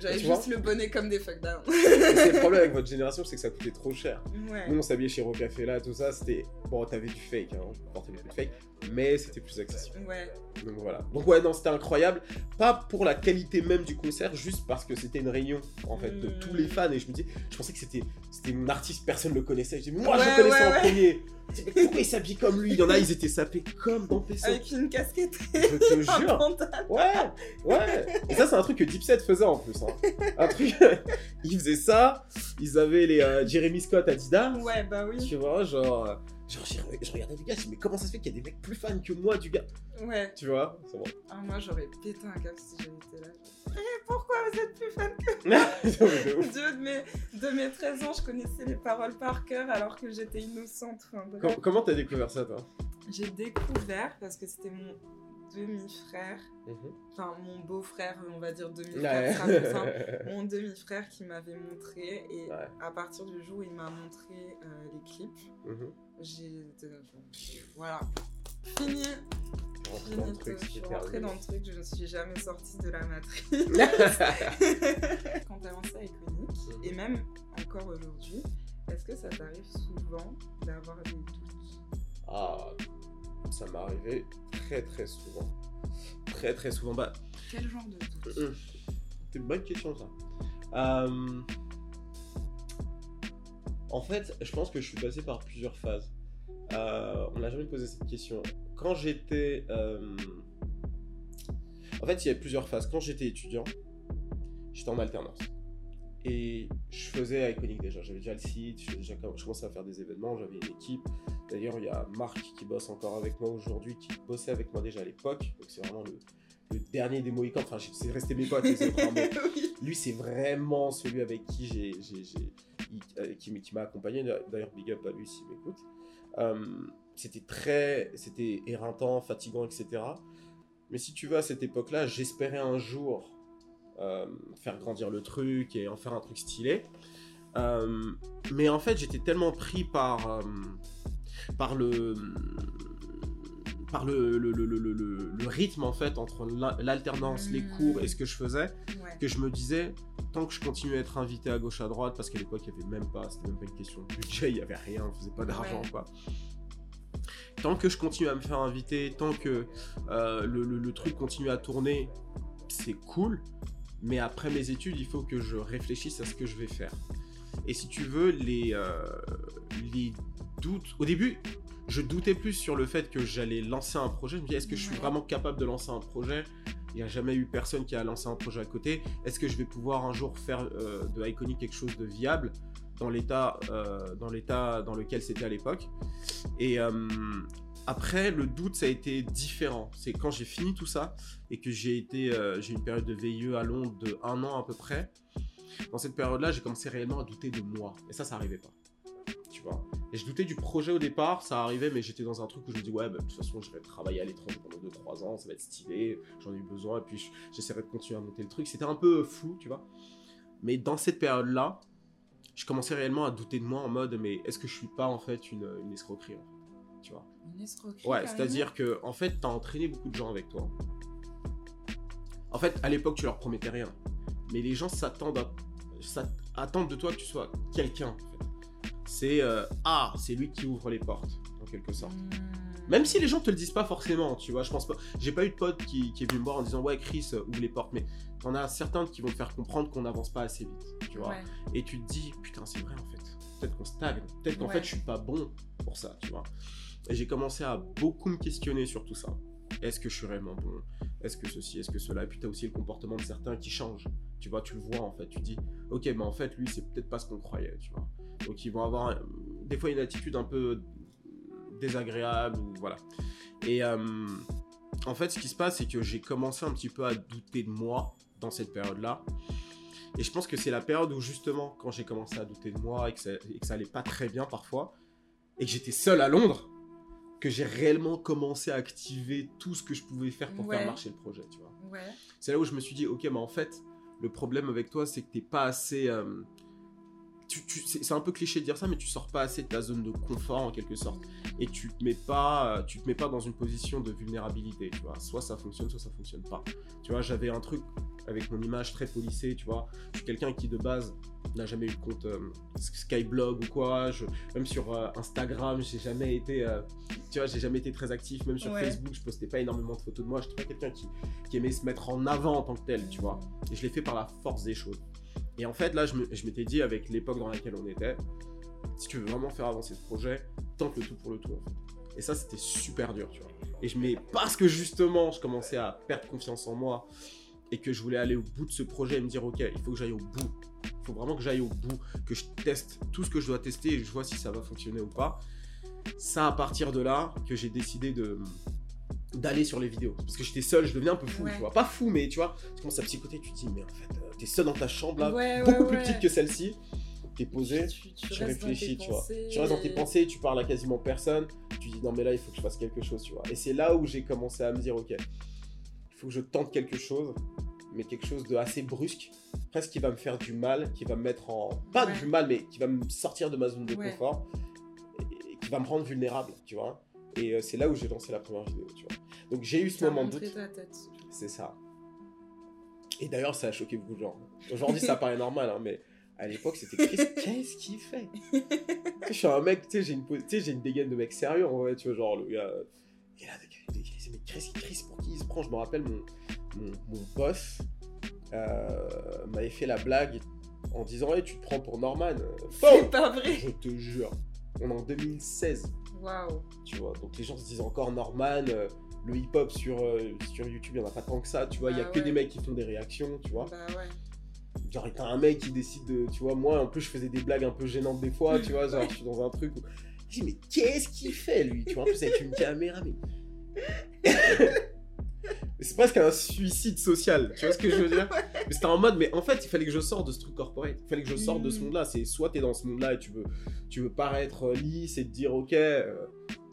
J'avais juste le bonnet comme des fuck down. c'est le problème avec votre génération, c'est que ça coûtait trop cher. Ouais. Nous, on s'habillait chez Rocafé là, tout ça, c'était. Bon, t'avais du fake, hein, on portait beaucoup de fake, mais c'était plus accessible. Ouais. Donc voilà. Donc ouais, non, c'était incroyable. Pas pour la qualité même du concert, juste parce que c'était une réunion, en fait, de Mm. tous les fans. Et je me dis, je pensais que c'était c'était mon artiste, personne le connaissait. Je dis, moi, je Ouais, le connaissais ouais, en premier. Pourquoi il s'habille comme lui? Il y en a, ils étaient sapés comme dans PC. Avec une casquette Je te jure. Ouais, ouais. Et ça, c'est un truc que Dipset faisait en plus. Hein. Un truc. ils faisaient ça. Ils avaient les euh, Jeremy Scott Adidas. Ouais, bah oui. Tu vois, genre. Genre, je regardais les gars, je dis, mais comment ça se fait qu'il y a des mecs plus fans que moi du gars? Ouais. Tu vois C'est bon. Ah, moi, j'aurais pété un câble si été là. Eh, pourquoi vous êtes plus fan de ouf. Dieu, de mes, de mes 13 ans, je connaissais les paroles par cœur alors que j'étais innocente. Enfin, bref. Com- comment t'as découvert ça, toi? J'ai découvert parce que c'était mon demi-frère, Mhm. enfin mon beau-frère, on va dire demi-frère, mon demi-frère qui m'avait montré et Ouais. à partir du jour où il m'a montré euh, les clips, Mhm. j'ai voilà fini, dans truc. Je suis rentrée dans le truc, je ne suis jamais sortie de la matrice. Quand t'as lancé Iconic Mhm. et même encore aujourd'hui, est-ce que ça t'arrive souvent d'avoir des doutes? Ah, ça m'est arrivé très très souvent. Très très souvent. Bah, Quel genre de doute euh, c'est une bonne question ça. Euh, En fait, je pense que je suis passé par plusieurs phases. Euh, on n'a jamais posé cette question. Quand j'étais. euh, En fait, il y a plusieurs phases. Quand j'étais étudiant, j'étais en alternance. Et je faisais Iconic déjà. J'avais déjà le site, je, déjà- je commençais à faire des événements, j'avais une équipe. D'ailleurs, il y a Marc qui bosse encore avec moi aujourd'hui, qui bossait avec moi déjà à l'époque. Donc, c'est vraiment le, le dernier des Mohicans. Enfin, c'est resté mes potes, hein, Oui. lui, c'est vraiment celui avec qui j'ai, euh, qui, m'a accompagné. D'ailleurs, big up à lui s'il m'écoute. Euh, c'était très, c'était éreintant, fatigant, etc. Mais si tu veux, à cette époque-là, j'espérais un jour faire grandir le truc et en faire un truc stylé. Euh, mais en fait, j'étais tellement pris par, euh, par le par le, le, le, le, rythme en fait entre la- l'alternance, les Mm. cours et ce que je faisais Ouais. que je me disais, tant que je continue à être invité à gauche à droite, parce qu'à l'époque, il n'y avait même pas, c'était même pas une question de budget, il n'y avait rien, on faisait pas d'argent, Ouais. quoi. Tant que je continue à me faire inviter, tant que euh, le truc continue à tourner, c'est cool, mais après mes études, il faut que je réfléchisse à ce que je vais faire. Et si tu veux, les, euh, les doutes. Au début, je doutais plus sur le fait que j'allais lancer un projet. Je me disais, est-ce que je suis vraiment capable de lancer un projet? Il n'y a jamais eu personne qui a lancé un projet à côté. Est-ce que je vais pouvoir un jour faire euh, de Iconic quelque chose de viable dans l'état euh, dans dans lequel c'était à l'époque? Et après, le doute, ça a été différent. C'est quand j'ai fini tout ça et que j'ai été, euh, j'ai une période de VIE à Londres de un an à peu près. Dans cette période-là, j'ai commencé réellement à douter de moi. Et ça, ça arrivait pas. Tu vois. Et je doutais du projet au départ, ça arrivait, mais j'étais dans un truc où je me dis, ouais, bah, de toute façon, je vais travailler à l'étranger pendant 2-3 ans, ça va être stylé, j'en ai eu besoin, et puis je- j'essaierai de continuer à monter le truc. C'était un peu flou, tu vois. Mais dans cette période-là, je commençais réellement à douter de moi en mode, mais est-ce que je suis pas en fait une, escroquerie Tu vois. Une escroquerie. Ouais, c'est-à-dire que en fait, t'as entraîné beaucoup de gens avec toi. En fait, à l'époque, tu leur promettais rien. Mais les gens s'attendent à- attendent de toi que tu sois quelqu'un. en fait. C'est euh, ah, c'est lui qui ouvre les portes, en quelque sorte. Hmm. Même si les gens te le disent pas forcément, tu vois, je pense pas. J'ai pas eu de pote qui, qui est venu me voir en disant ouais Chris euh, ouvre les portes, mais t'en as certains qui vont te faire comprendre qu'on n'avance pas assez vite, tu vois. Ouais. Et tu te dis, putain, c'est vrai en fait. Peut-être qu'on stagne. Peut-être qu'en Ouais. fait, je suis pas bon pour ça, tu vois. Et j'ai commencé à beaucoup me questionner sur tout ça. Est-ce que je suis réellement bon? Est-ce que ceci Est-ce que cela? Et puis tu as aussi le comportement de certains qui changent. Tu vois, tu le vois en fait. Tu dis, ok, mais en fait, lui, c'est peut-être pas ce qu'on croyait, tu vois. Donc ils vont avoir des fois une attitude un peu désagréable, voilà. Et euh, en fait, ce qui se passe, c'est que j'ai commencé un petit peu à douter de moi dans cette période-là. Et je pense que c'est la période où justement, quand j'ai commencé à douter de moi et que, ça, et que ça allait pas très bien parfois, et que j'étais seul à Londres, que j'ai réellement commencé à activer tout ce que je pouvais faire pour Ouais. faire marcher le projet, tu vois. Ouais. C'est là où je me suis dit, ok, mais en fait, le problème avec toi, c'est que t'es pas assez. euh, tu- tu- c'est un peu cliché de dire ça, mais tu sors pas assez de ta zone de confort en quelque sorte. Et tu te mets pas, euh, tu te mets pas dans une position de vulnérabilité, tu vois. Soit ça fonctionne, soit ça fonctionne pas. Tu vois, j'avais un truc avec mon image très polissée, tu vois. Je suis quelqu'un qui de base n'a jamais eu de compte euh, Skyblog ou quoi. Je, même sur euh, Instagram, j'ai jamais été, euh, tu vois, j'ai jamais été très actif. Même sur Ouais. Facebook, je postais pas énormément de photos de moi. Je suis pas quelqu'un qui, qui aimait se mettre en avant en tant que tel, tu vois. Et je l'ai fait par la force des choses. Et en fait, là, je m'étais dit, avec l'époque dans laquelle on était, si tu veux vraiment faire avancer ce projet, tente le tout pour le tout, en fait. Et ça, c'était super dur, tu vois. Et je mets, parce que justement, je commençais à perdre confiance en moi et que je voulais aller au bout de ce projet et me dire, ok, il faut que j'aille au bout. Il faut vraiment que j'aille au bout, que je teste tout ce que je dois tester et je vois si ça va fonctionner ou pas. Ça, à partir de là, que j'ai décidé de d'aller sur les vidéos parce que j'étais seul je devenais un peu fou Ouais. tu vois pas fou mais tu vois tu commences à psychoter tu te dis mais en fait euh, t'es seul dans ta chambre là Ouais, ouais, beaucoup plus petite que celle-ci t'es posé Tu, tu, tu dans réfléchis, tu vois. tu restes dans tes pensées, tu parles à quasiment personne, tu dis non mais là il faut que je fasse quelque chose, tu vois. Et c'est là où j'ai commencé à me dire ok, il faut que je tente quelque chose, mais quelque chose de assez brusque, presque qui va me faire du mal, qui va me mettre en... Pas du mal, mais qui va me sortir de ma zone de confort, et, et qui va me rendre vulnérable, tu vois. Et euh, c'est là où j'ai lancé la première vidéo, tu vois. Donc j'ai eu ce moment de doute, c'est ça. Et d'ailleurs ça a choqué beaucoup de gens. Aujourd'hui ça paraît normal, hein, mais... À l'époque, c'était Chris, qu'est-ce qu'il fait? Je suis un mec, tu sais, j'ai une, j'ai une dégaine de mec sérieux en vrai, tu vois, genre le gars. Il est là, mais Chris, Chris, pour qui? Il se prend Je me rappelle, mon, mon, mon boss euh, m'avait fait la blague en disant Hey, tu te prends pour Norman. C'est pas vrai. Je te jure. On est en 2016, Waouh. tu vois. Donc les gens se disent encore Norman. euh, le hip-hop sur, euh, sur YouTube, il n'y en a pas tant que ça, tu vois. Il y a Bah que des mecs qui font des réactions, tu vois. Bah ouais. Genre, t'as un mec qui décide de. Tu vois, moi, en plus, je faisais des blagues un peu gênantes des fois, tu vois. Genre, je suis dans un truc où. Je dis, mais qu'est-ce qu'il fait, lui Tu vois, en plus, avec une caméra, mais. C'est presque un suicide social, tu vois ce que je veux dire Mais c'était en mode, mais en fait, il fallait que je sorte de ce truc corporate. Il fallait que je sorte de ce Mm. monde-là. C'est soit t'es dans ce monde-là et tu veux, tu veux paraître euh, lisse et te dire, ok, euh,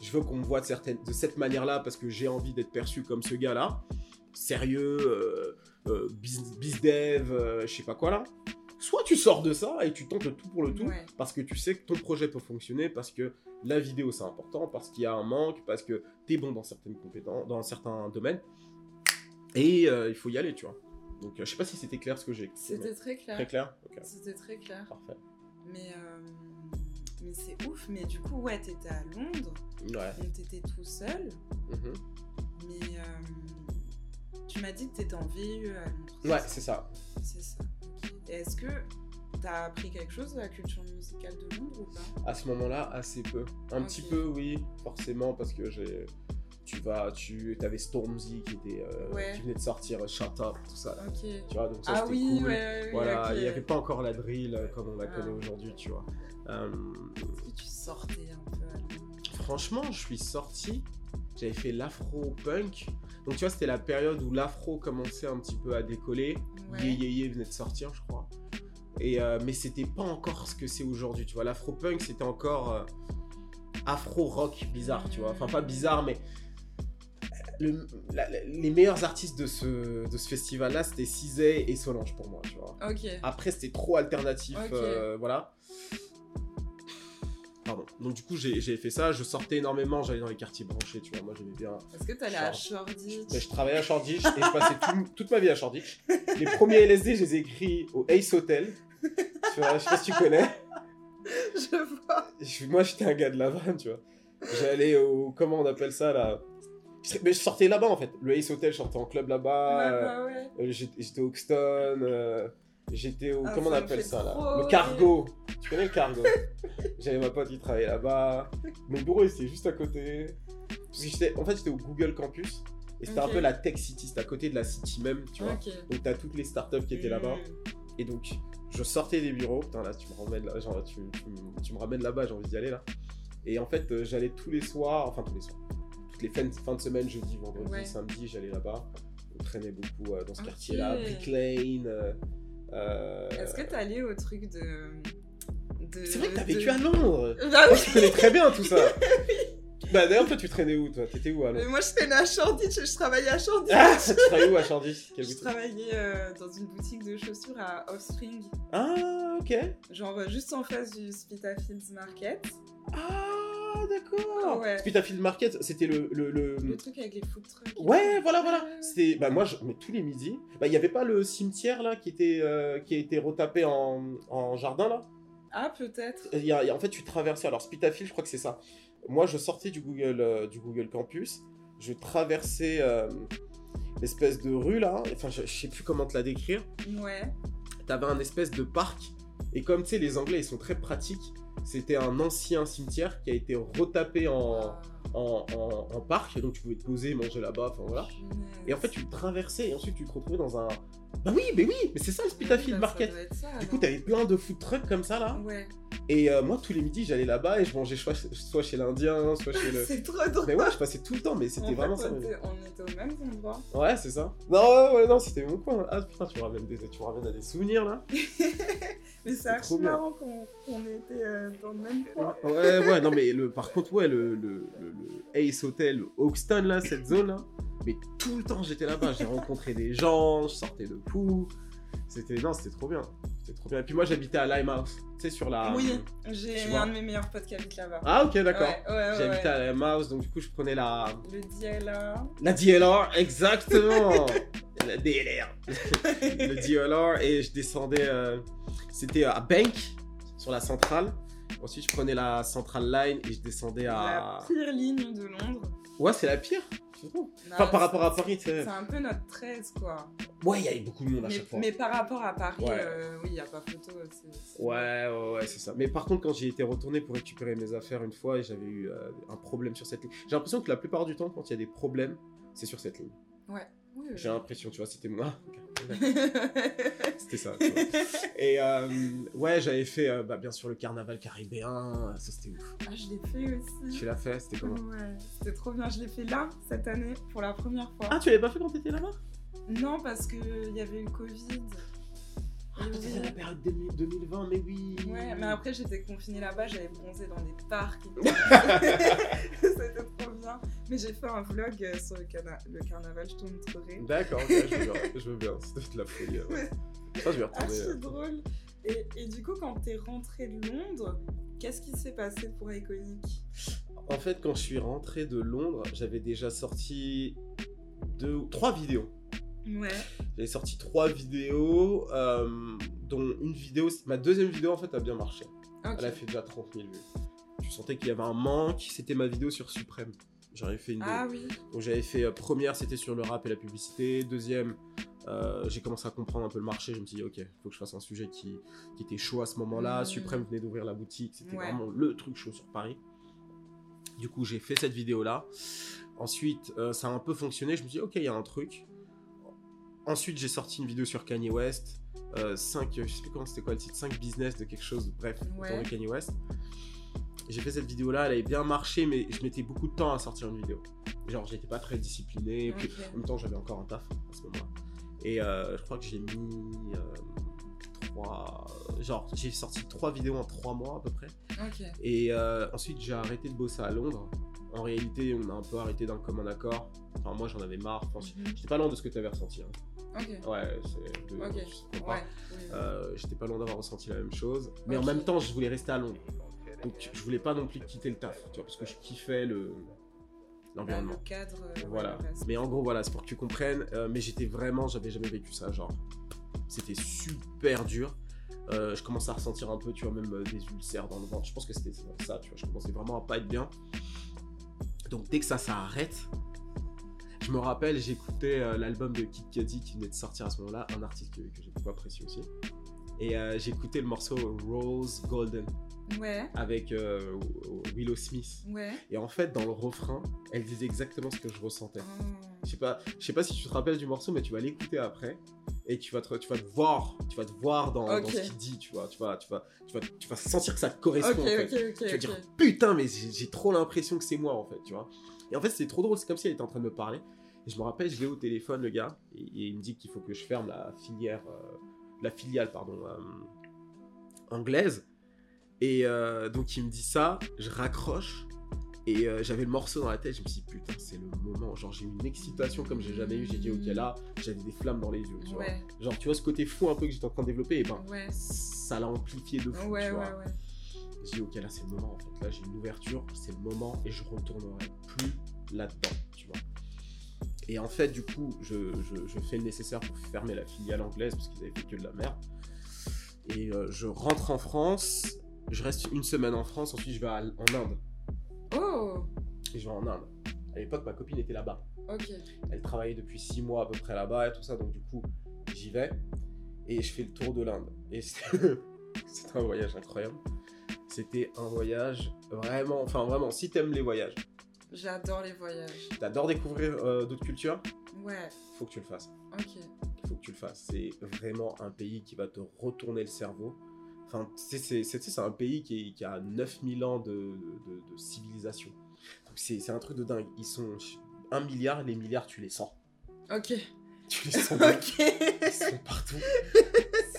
je veux qu'on me voit de, certaines, de cette manière-là parce que j'ai envie d'être perçu comme ce gars-là. Sérieux, euh, euh, biz, dev, euh, je sais pas quoi là. Soit tu sors de ça et tu tentes le tout pour le tout Ouais. parce que tu sais que ton projet peut fonctionner, parce que la vidéo c'est important, parce qu'il y a un manque, parce que t'es bon dans certaines compétences, dans certains domaines. Et euh, il faut y aller, tu vois. Donc euh, je sais pas si c'était clair ce que j'ai C'était très clair. Très clair? C'était très clair. parfait. Mais, mais c'est ouf. Mais du coup, ouais, t'étais à Londres. Ouais. Donc t'étais tout seul. mhm. Mais euh, tu m'as dit que t'étais en VIE à Londres. c'est Ouais, ça c'est ça. C'est ça. Et est-ce que t'as appris quelque chose de la culture musicale de Londres ou pas? À ce moment-là, assez peu. Un petit peu, oui, forcément, parce que j'ai. Tu vas, tu avais Stormzy qui était, euh, Ouais. qui venait de sortir, Shut Up, tout ça. Ok. Tu vois, donc ça Ah c'était oui, cool. ouais, ouais, ouais, Voilà, il n'y avait pas encore la drill euh, comme on la Ah. connaît aujourd'hui, tu vois. Euh, Est-ce que tu sortais un peu à franchement, je suis sorti, j'avais fait l'afro-punk. Donc tu vois, c'était la période où l'afro commençait un petit peu à décoller. Ouais. Yé Yé Yé venait de sortir, je crois. Et, euh, mais c'était pas encore ce que c'est aujourd'hui, tu vois. L'afro-punk, c'était encore euh, afro-rock bizarre, tu vois. Enfin, pas bizarre, mais le- la- la- les meilleurs artistes de ce, de ce festival-là, c'était Cizé et Solange pour moi, tu vois. Après, c'était trop alternatif, euh, voilà. Pardon. Donc, du coup, j'ai fait ça. Je sortais énormément, j'allais dans les quartiers branchés, tu vois. Moi, j'aimais bien. Est-ce que t'allais à. Shoreditch Mais je travaillais à Shoreditch et je passais tout- toute ma vie à Shoreditch. Les premiers LSD, je les ai écrits au Ace Hotel. Tu vois, je sais pas si tu connais. Je vois. Je- moi, j'étais un gars de la vanne, tu vois. J'allais au. Comment on appelle ça là? Je- Mais je sortais là-bas en fait. Le Ace Hotel, je sortais en club là-bas. Ouais, bah ouais. euh, j'étais j'étais au Hoxton. euh, J'étais au. Ah, comment on appelle ça là? Le cargo. Tu connais le cargo J'avais ma pote qui travaillait là-bas. Mon bureau, il était juste à côté. Parce que j'étais- en fait, j'étais au Google Campus. Et c'était un peu la Tech City, c'était à côté de la City même, tu vois. Donc t'as toutes les startups qui étaient là-bas. Mm. Et donc, je sortais des bureaux. Putain, là, tu me ramènes, là, genre, tu, tu me- tu me ramènes là-bas, j'ai envie d'y aller là. Et en fait, euh, j'allais tous les soirs, enfin tous les soirs, toutes les fins, fins de semaine, jeudi, vendredi, Ouais. samedi, j'allais là-bas. On traînait beaucoup euh, dans ce quartier-là, Brick Lane. euh, euh, Est-ce que t'es allé au truc de. De C'est vrai que t'as de- vécu à Londres. Bah oui. Tu connais très bien tout ça. Bah d'ailleurs, toi, tu traînais où toi? T'étais où à Mais Londres moi, je traînais à Shoreditch, je travaillais à Shoreditch. Ah, tu travaillais où à Shoreditch? Je travaillais euh, dans une boutique de chaussures à Offspring, Ah, ok. genre euh, juste en face du Spitalfields Market. Ah, d'accord. Ouais. Spitalfield Market, c'était le, le, le- Le truc avec les food trucks. Ouais, voilà, voilà. C'était, bah moi, je, mais tous les midis, bah il y avait pas le cimetière là qui était, euh, qui a été retapé en, en jardin là? Ah, peut-être. Il y a- il y a- en fait, tu traversais. Alors Spitalfield, je crois que c'est ça. Moi, je sortais du Google, euh, du Google Campus, je traversais euh, l'espèce de rue là. Enfin, je, je sais plus comment te la décrire. Ouais. T'avais un espèce de parc. Et comme tu sais, les Anglais, ils sont très pratiques. C'était un ancien cimetière qui a été retapé en, Ah, en, en- en parc. Donc, tu pouvais te poser, manger là-bas. Enfin voilà. Et en fait, tu le traversais et ensuite tu te retrouvais dans un. Bah oui, mais oui, mais c'est ça le Spitalfield Oui, bah, Market. ça, Du coup, t'avais plein de food trucks comme ça là. Ouais. Et euh, moi, tous les midis, j'allais là-bas et je mangeais soit, soit chez l'Indien, soit chez le. C'est trop drôle. Mais ouais, je passais tout le temps, mais c'était vraiment ça. était- On était au même endroit. Ouais, c'est ça. Non, ouais, ouais, non, c'était mon coin. Ah putain, tu me ramènes, des... tu me ramènes à des souvenirs là. Mais c'est archi marrant qu'on qu'on était euh, dans le même coin. Ouais, ouais, non, mais le, par contre, ouais, le, le, le- le Ace Hotel, Hoxton là, cette zone là. Mais tout le temps, j'étais là-bas. J'ai rencontré des gens, je sortais de fou. C'était, non, c'était trop bien. C'était trop bien. Et puis moi, j'habitais à Limehouse, tu sais, sur la. Oui, j'ai un de mes meilleurs potes qui habite là-bas. Ah, ok, d'accord. Ouais, ouais, J'ai ouais, habité ouais. à Limehouse, donc du coup, je prenais la. Le DLR. La DLR, exactement La DLR Le DLR, et je descendais. euh, C'était à Bank, sur la centrale. Ensuite, je prenais la Central Line et je descendais La à. pire ligne de Londres. Ouais, c'est la pire. Non, Enfin, par rapport à Paris. C'est un peu notre 13, quoi. Ouais, il y avait beaucoup de monde à Mais, chaque fois. mais par rapport à Paris, Ouais. euh, oui, il n'y a pas photo. c'est- c'est- Ouais, ouais, ouais, c'est ça. Mais par contre, quand j'y étais retourné pour récupérer mes affaires une fois, j'avais eu euh, un problème sur cette ligne. J'ai l'impression que la plupart du temps, quand il y a des problèmes, c'est sur cette ligne. Oui, oui. J'ai l'impression, tu vois, c'était moi. C'était ça. Et euh, ouais, j'avais fait, euh, bah, bien sûr, le carnaval caribéen. Ça, c'était ouf. Ah, je l'ai fait aussi. Tu l'as fait, c'était comment Ouais, c'était trop bien. Je l'ai fait là, cette année, pour la première fois. Ah, tu l'avais pas fait quand t'étais là-bas? Non, parce qu'il y avait eu le Covid. Ah, oui. à la période 2000 2020, mais oui. Ouais, mais après j'étais confinée là-bas, j'avais bronzé dans des parcs. C'était trop bien. Mais j'ai fait un vlog euh, sur le, carnaval, je te montrerai. D'accord, je veux bien. Je veux bien. C'était de la folie. ouais. Ça, je vais Ah, retourner. c'est euh. drôle. Et, et du coup, quand t'es rentrée de Londres, qu'est-ce qui s'est passé pour Iconic? En fait, quand je suis rentré de Londres, j'avais déjà sorti deux, ou- trois vidéos. Ouais. J'avais sorti trois vidéos, euh, dont une vidéo, ma deuxième vidéo en fait a bien marché. Elle a fait déjà 30 000 vues. Je sentais qu'il y avait un manque, c'était ma vidéo sur Suprême. J'avais fait une. Ah oui. Donc j'avais fait euh, première, c'était sur le rap et la publicité. Deuxième, euh, j'ai commencé à comprendre un peu le marché. Je me suis dit, ok, faut que je fasse un sujet qui, qui était chaud à ce moment-là. Mhm. Suprême venait d'ouvrir la boutique, c'était Ouais. vraiment le truc chaud sur Paris. Du coup, j'ai fait cette vidéo-là. Ensuite, euh, ça a un peu fonctionné. Je me suis dit, ok, il y a un truc. Ensuite, j'ai sorti une vidéo sur Kanye West. 5, je sais plus comment c'était quoi le titre, 5 business de quelque chose, bref, Ouais. autour de Kanye West. J'ai fait cette vidéo-là, elle avait bien marché, mais je mettais beaucoup de temps à sortir une vidéo. Genre, j'étais pas très discipliné, puis en même temps, j'avais encore un taf à ce moment-là. Et euh, je crois que j'ai mis euh, trois. Genre, j'ai sorti trois vidéos en trois mois à peu près. Et euh, ensuite, j'ai arrêté de bosser à Londres. En réalité, on a un peu arrêté d'un commun accord. Enfin, moi, j'en avais marre. Enfin, Mhm. J'étais pas loin de ce que tu avais ressenti. hein. Ok. Ouais, c'est. de- Ok. je pas. Ouais. oui. Euh, J'étais pas loin d'avoir ressenti la même chose. Mais en même temps, je voulais rester à Londres. Donc, je voulais pas non plus quitter le taf, tu vois, parce que je kiffais le Bah, l'environnement. le cadre. euh, Voilà. Mais en gros, voilà, c'est pour que tu comprennes. euh, mais j'étais vraiment, j'avais jamais vécu ça. Genre, c'était super dur. Euh, je commençais à ressentir un peu, tu vois, même des ulcères dans le ventre. Je pense que c'était ça, tu vois. Je commençais vraiment à pas être bien. Donc, dès que ça s'arrête, je me rappelle, j'écoutais euh, l'album de Kid Cudi qui venait de sortir à ce moment-là, un artiste que, que j'ai beaucoup apprécié aussi. Et euh, j'écoutais le morceau Rose Golden Ouais. avec euh, Willow Smith. Ouais. Et en fait, dans le refrain, elle disait exactement ce que je ressentais. Oh. Je sais pas, je sais pas si tu te rappelles du morceau, mais tu vas l'écouter après et tu vas te, tu vas te voir, tu vas te voir dans, ce qu'il dit, tu vois, tu vas, tu vas, tu vas, tu vas sentir que ça te correspond. En fait. Tu vas dire putain, mais j'ai j'ai trop l'impression que c'est moi en fait, tu vois. Et en fait, c'est trop drôle, c'est comme si elle était en train de me parler. Et je me rappelle, je l'ai au téléphone, le gars, et, et il me dit qu'il faut que je ferme la filière, euh, la filiale, pardon, euh, anglaise. Et euh, donc il me dit ça, je raccroche. Et j'avais le morceau dans la tête, je me suis dit putain, c'est le moment. Genre, j'ai eu une excitation comme j'ai jamais eu. J'ai dit, ok, là, j'avais des flammes dans les yeux, tu vois. Ouais, Genre, tu vois, ce côté fou un peu que j'étais en train de développer, et ben, ouais. ça l'a amplifié de fou, Ouais, tu vois. J'ai dit, ok, là, c'est le moment, en fait. Là, j'ai une ouverture, c'est le moment, et je retournerai plus là-dedans, tu vois. Et en fait, du coup, je, je- je fais le nécessaire pour fermer la filiale anglaise, parce qu'ils avaient fait que de la merde. Et euh, je rentre en France, je reste une semaine en France, ensuite je vais à- en Inde. Oh, Et je vais en Inde. À l'époque, ma copine était là-bas. ok. Elle travaillait depuis six mois à peu près là-bas et tout ça, donc du coup, j'y vais et je fais le tour de l'Inde. Et c'était c'était un voyage incroyable. C'était un voyage vraiment, enfin vraiment, si t'aimes les voyages, J'adore les voyages. t'adores découvrir euh, d'autres cultures, Ouais, faut que tu le fasses. ok. Faut que tu le fasses. C'est vraiment un pays qui va te retourner le cerveau. Enfin, c'est- un pays qui, est- qui a 9000 ans de, de- de civilisation. C'est un truc de dingue. Ils sont un milliard, les milliards, tu les sens. Ok. Tu les sens Ok. Ils sont partout.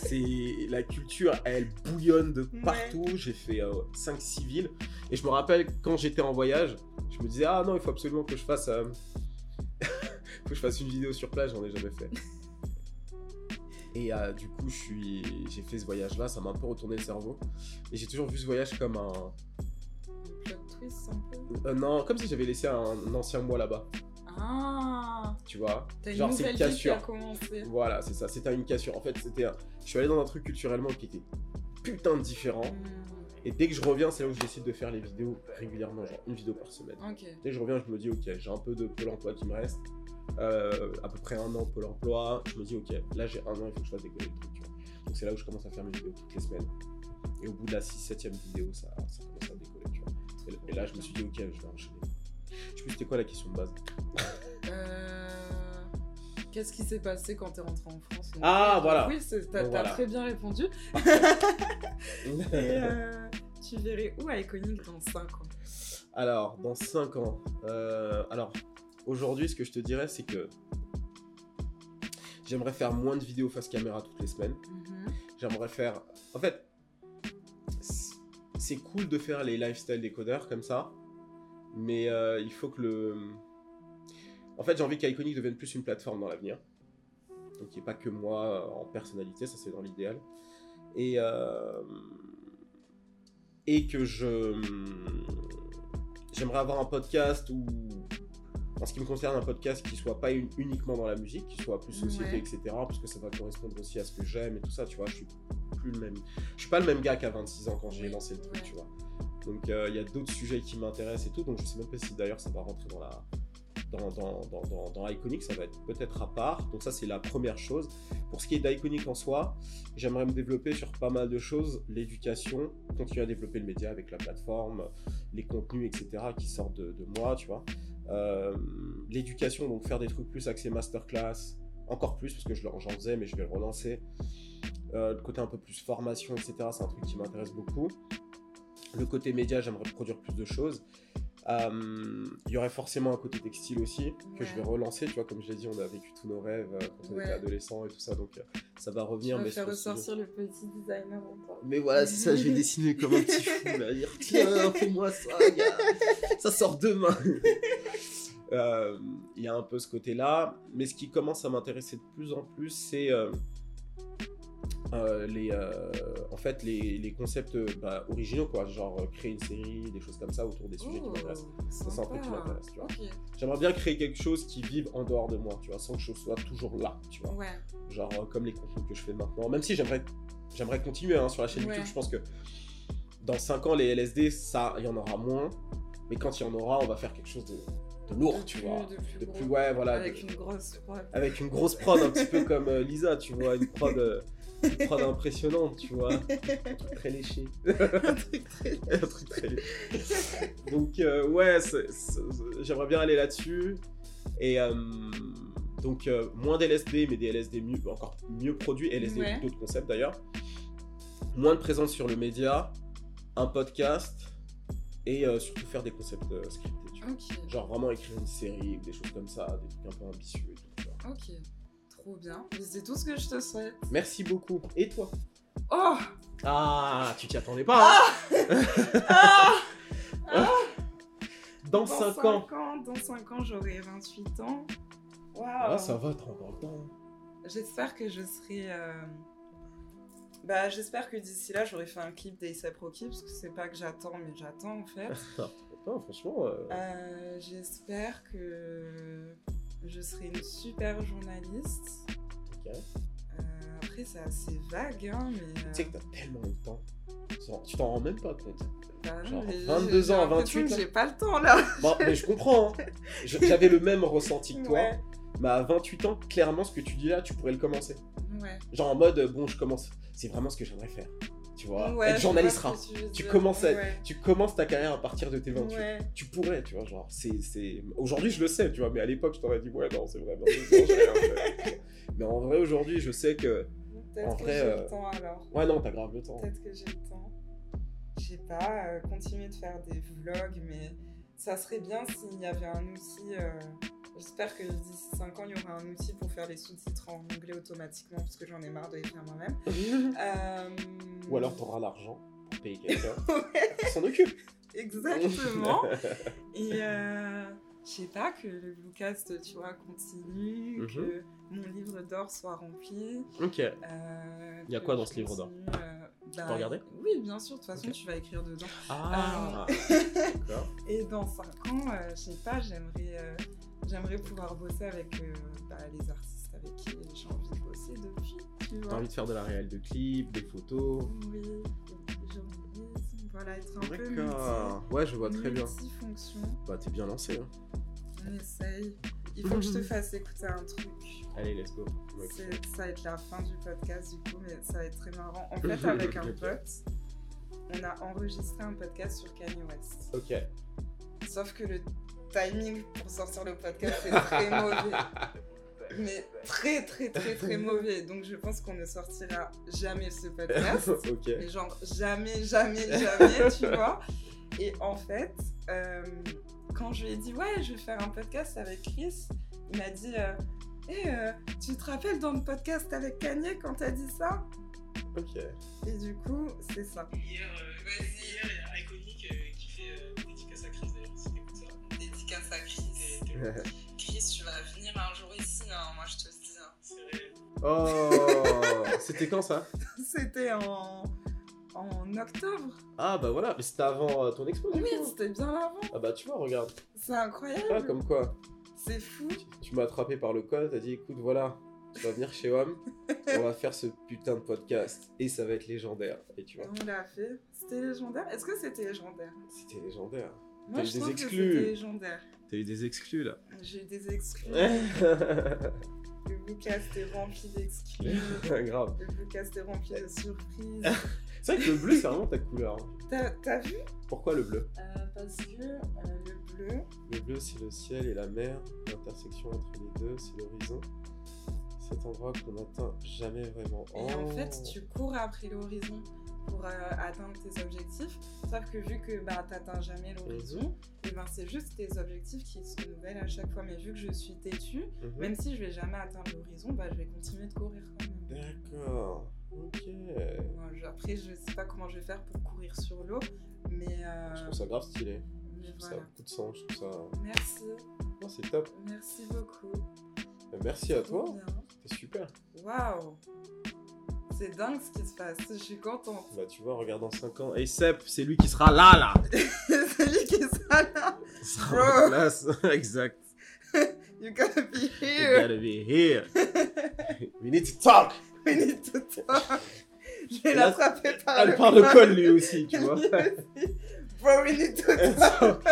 C'est la culture, elle bouillonne de Ouais. partout. J'ai fait 5-6 villes et je me rappelle quand j'étais en voyage, je me disais ah non il faut absolument que je fasse, euh, faut que je fasse une vidéo sur place. J'en ai jamais fait. Et euh, du coup j'ai fait ce voyage-là, ça m'a un peu retourné le cerveau et j'ai toujours vu ce voyage comme un, Plot twist un peu. euh, non comme si j'avais laissé un, ancien moi là-bas, Ah, tu vois? Genre c'est une cassure. Voilà, c'est ça, c'était une cassure. En fait, c'était. Je suis allé dans un truc culturellement qui était putain de différent. Hmm, Et dès que je reviens, c'est là où je décide de faire les vidéos régulièrement, genre une vidéo par semaine. Dès que je reviens, je me dis, ok, j'ai un peu de Pôle emploi qui me reste. Euh, à peu près un an Pôle emploi. Je me dis, ok, là j'ai un an, il faut que je fasse décoller le truc. Donc c'est là où je commence à faire mes vidéos toutes les semaines. Et au bout de la 6-7ème vidéo, ça, ça commence à décoller. Tu vois. Et, et là, je me suis dit, ok, je vais enchaîner. Je sais plus c'était quoi la question de base? Euh, Qu'est-ce qui s'est passé quand t'es rentré en France Ah, oui, voilà. Oui, t'as voilà. très bien répondu. Et euh, tu verrais où Iconic dans 5 ans? Alors, dans 5 ans, euh, alors aujourd'hui, ce que je te dirais, c'est que j'aimerais faire moins de vidéos face caméra toutes les semaines. Mhm. J'aimerais faire. En fait, c'est cool de faire les lifestyle décodeurs comme ça, mais euh, il faut que le. En fait, j'ai envie qu'Iconic devienne plus une plateforme dans l'avenir. Donc, il n'y ait pas que moi euh, en personnalité, ça c'est dans l'idéal. Et. euh, Et que je. J'aimerais avoir un podcast où. En ce qui me concerne, un podcast qui soit pas une- uniquement dans la musique, qui soit plus société, Ouais. etc. Parce que ça va correspondre aussi à ce que j'aime et tout ça, tu vois. Je suis plus le même. Je suis pas le même gars qu'à 26 ans quand j'ai Oui, lancé le truc, ouais. tu vois. Donc euh, il y a d'autres sujets qui m'intéressent et tout. Donc je sais même pas si d'ailleurs ça va rentrer dans la. Dans, dans, Iconic, ça va être peut-être à part. Donc ça c'est la première chose. Pour ce qui est d'Iconic en soi, j'aimerais me développer sur pas mal de choses. L'éducation, continuer à développer le média avec la plateforme, les contenus, etc. qui sortent de, moi, tu vois. Euh, l'éducation, donc faire des trucs plus axés masterclass, encore plus, parce que j'en faisais, mais je vais le relancer. Euh, le côté un peu plus formation, etc., c'est un truc qui m'intéresse beaucoup. Le côté média, j'aimerais produire plus de choses. Euh, Il y aurait forcément un côté textile aussi, que je vais relancer. Tu vois, comme je l'ai dit, on a vécu tous nos rêves euh, quand on Ouais. était adolescent et tout ça, donc euh, ça va revenir. mais faire sur ce- ressortir le petit designer en toi. mais voilà, c'est ça, je vais dessiner comme un petit fou, là, dire tiens, fais-moi ça, gars. ça sort demain. Euh, Il y a un peu ce côté-là, mais ce qui commence à m'intéresser de plus en plus, c'est euh, euh, les, euh, en fait, les, les concepts euh, bah, originaux, quoi, genre créer une série, des choses comme ça autour des sujets qui m'intéressent. Ça, c'est un truc qui m'intéresse, tu vois. Ok, J'aimerais bien créer quelque chose qui vive en dehors de moi, tu vois, sans que je sois toujours là, tu vois ouais. genre euh, comme les contenus que je fais maintenant. Même si j'aimerais j'aimerais continuer hein, sur la chaîne Ouais. YouTube, je pense que dans 5 ans les LSD, ça, il y en aura moins. Mais quand il y en aura, on va faire quelque chose de, de lourd, De tu plus- vois. de plus De gros. plus, ouais, voilà. Avec une grosse prod. avec une grosse prod, un petit peu comme Lisa, tu vois, une prod, une prod impressionnante, tu vois. Un truc très léché. Un truc très- un truc très léché. Donc, euh, ouais, j'aimerais bien aller là-dessus. Et euh, donc, euh, moins d'LSD, mais des LSD mieux, encore mieux produits, LSD Ouais. d'autres concepts d'ailleurs. Moins de présence sur le média, un podcast, et surtout faire des concepts scriptés. tu vois. Genre vraiment écrire une série ou des choses comme ça, des trucs un peu ambitieux et tout. ok. Trop bien. Mais C'est tout ce que je te souhaite. Merci beaucoup. Et toi? Oh Ah, tu t'y attendais pas hein? Ah Dans 5 ans Dans 5 ans, j'aurai 28 ans. Waouh Ah, ça va, t'as encore le temps. J'espère que je serai. euh, Bah, j'espère que d'ici là, j'aurai fait un clip d'Ace Rocky, parce que c'est pas que j'attends, mais j'attends en fait. Non, franchement, euh, Euh, j'espère que je serai une super journaliste. ok. Euh, après, c'est assez vague, hein, mais. Tu sais que t'as tellement le temps. Tu t'en rends même pas compte. bah non, genre mais 22 j'ai ans à l'impression 28, que là. J'ai pas le temps là. Bon, mais je comprends. hein. J'avais le même ressenti que toi. Ouais, Mais à 28 ans, clairement, ce que tu dis là, tu pourrais le commencer. ouais. Genre en mode, euh, bon, je commence. C'est vraiment ce que j'aimerais faire. Tu vois Ouais, Être journaliste veux Tu commences, à- Ouais. tu commences ta carrière à partir de tes 28. Ouais. Tu pourrais, tu vois, genre, c'est... Aujourd'hui, je le sais, tu vois, mais à l'époque, je t'aurais dit, ouais, non, c'est vrai. Mais en vrai, aujourd'hui, je sais que... Peut-être que j'ai euh, le temps alors. Ouais, non, t'as grave le temps. Peut-être que j'ai le temps. Je sais pas, euh, continuer de faire des vlogs, mais ça serait bien s'il y avait un outil. euh, J'espère que d'ici 5 ans, il y aura un outil pour faire les sous-titres en anglais automatiquement, parce que j'en ai marre de les faire moi-même. Euh, Ou alors, t'auras l'argent pour payer quelqu'un Ouais, qui s'en occupe. exactement. Et euh, je sais pas, que le Bluecast, tu vois, continue, Mhm. que mon livre d'or soit rempli. ok. Euh, Il y a quoi dans ce livre d'or euh, bah, peux regarder Oui, bien sûr, de toute façon, tu vas écrire dedans. Ah, d'accord. Et dans 5 ans, euh, je sais pas, j'aimerais euh, j'aimerais pouvoir bosser avec euh, bah, les artistes avec qui j'ai envie de bosser depuis, tu T'as envie de faire de la réelle de clips, des photos. Oui, journalisme, voilà, être un peu D'accord. Ouais, je vois multi, très bien. multifonction. Bah, t'es bien lancé. Hein. On essaye. Il faut que je te fasse écouter un truc. Allez, let's go. C'est- Ça va être la fin du podcast du coup, mais ça va être très marrant. En fait, avec un pote, on a enregistré un podcast sur Kanye West. Ok. Sauf que le timing pour sortir le podcast est très mauvais. Mais très très très très mauvais. Donc je pense qu'on ne sortira jamais ce podcast. Mais genre jamais, jamais, jamais, tu vois. Et en fait, euh, quand je lui ai dit ouais, je vais faire un podcast avec Chris, il m'a dit euh, Eh, euh, tu te rappelles dans le podcast avec Kanye quand t'as dit ça? Ok. Et du coup, c'est ça. Hier, euh, hier, Chris. Tu vas venir un jour ici, hein, moi je te le dis. hein. Oh C'était quand ça C'était en, en octobre. Ah bah voilà, mais c'était avant euh, ton expo du Oui, coup. c'était bien avant. Ah bah tu vois, regarde. C'est incroyable. Ah, comme quoi. C'est fou. Tu m'as attrapé par le col, t'as dit écoute voilà, tu vas venir chez WAM, on va faire ce putain de podcast et ça va être légendaire. Et tu vois, On l'a fait. C'était légendaire. Est-ce que c'était légendaire? C'était légendaire. Moi, eu je des trouve exclus. que légendaire. T'as eu des exclus là. J'ai eu des exclus. Le Bluecast est rempli d'exclus. Grave. Le Bluecast est rempli de surprises. C'est vrai que le bleu c'est vraiment ta couleur. hein. T'as t'as vu? Pourquoi le bleu? Euh, Parce que euh, le bleu, Le bleu c'est le ciel et la mer, l'intersection entre les deux c'est l'horizon. Cet endroit qu'on n'atteint jamais vraiment. Et en Oh. fait, tu cours après l'horizon pour euh, atteindre tes objectifs. Sauf que vu que bah, t'atteins jamais l'horizon, et ben, c'est juste tes objectifs qui se renouvellent à chaque fois. Mais vu que je suis têtue, Mhm. même si je vais jamais atteindre l'horizon, bah, je vais continuer de courir quand même. D'accord. Ok. Bon, après, je sais pas comment je vais faire pour courir sur l'eau, mais, euh, Je trouve ça grave stylé. Je trouve voilà. ça beaucoup de sang. Je trouve ça. Merci, Non, c'est top. merci beaucoup. Euh, Merci à toi. C'était super. Waouh, c'est dingue ce qui se passe. Je suis contente. Bah, tu vois, regarde dans 5 ans. Et Sep, c'est lui qui sera là, là. c'est lui qui ça là. Il sera Bro. en place. exact. You gotta be You here. gotta be here. We need to talk. We need to talk. Je vais l'attraper par Elle le parle le col. lui aussi, tu vois. Bro, we need to talk.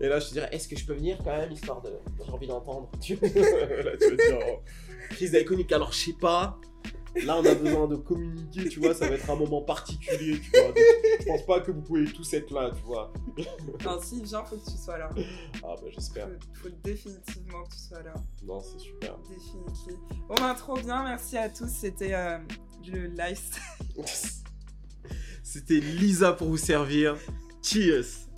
Et là, je te dirais, est-ce que je peux venir quand même, histoire de. J'ai envie d'entendre. Là, tu te dire, oh. Crise d'iconique, alors je sais pas. Là, on a besoin de communiquer, tu vois, ça va être un moment particulier, tu vois. Donc, je pense pas que vous pouvez tous être là, tu vois. Non, si, viens, faut que tu sois là. Ah, bah, j'espère. Faut, faut définitivement que tu sois là. Non, c'est super. Définitivement. Bon, ben, trop bien, merci à tous. C'était euh, le lifestyle. C'était Lisa pour vous servir. Cheers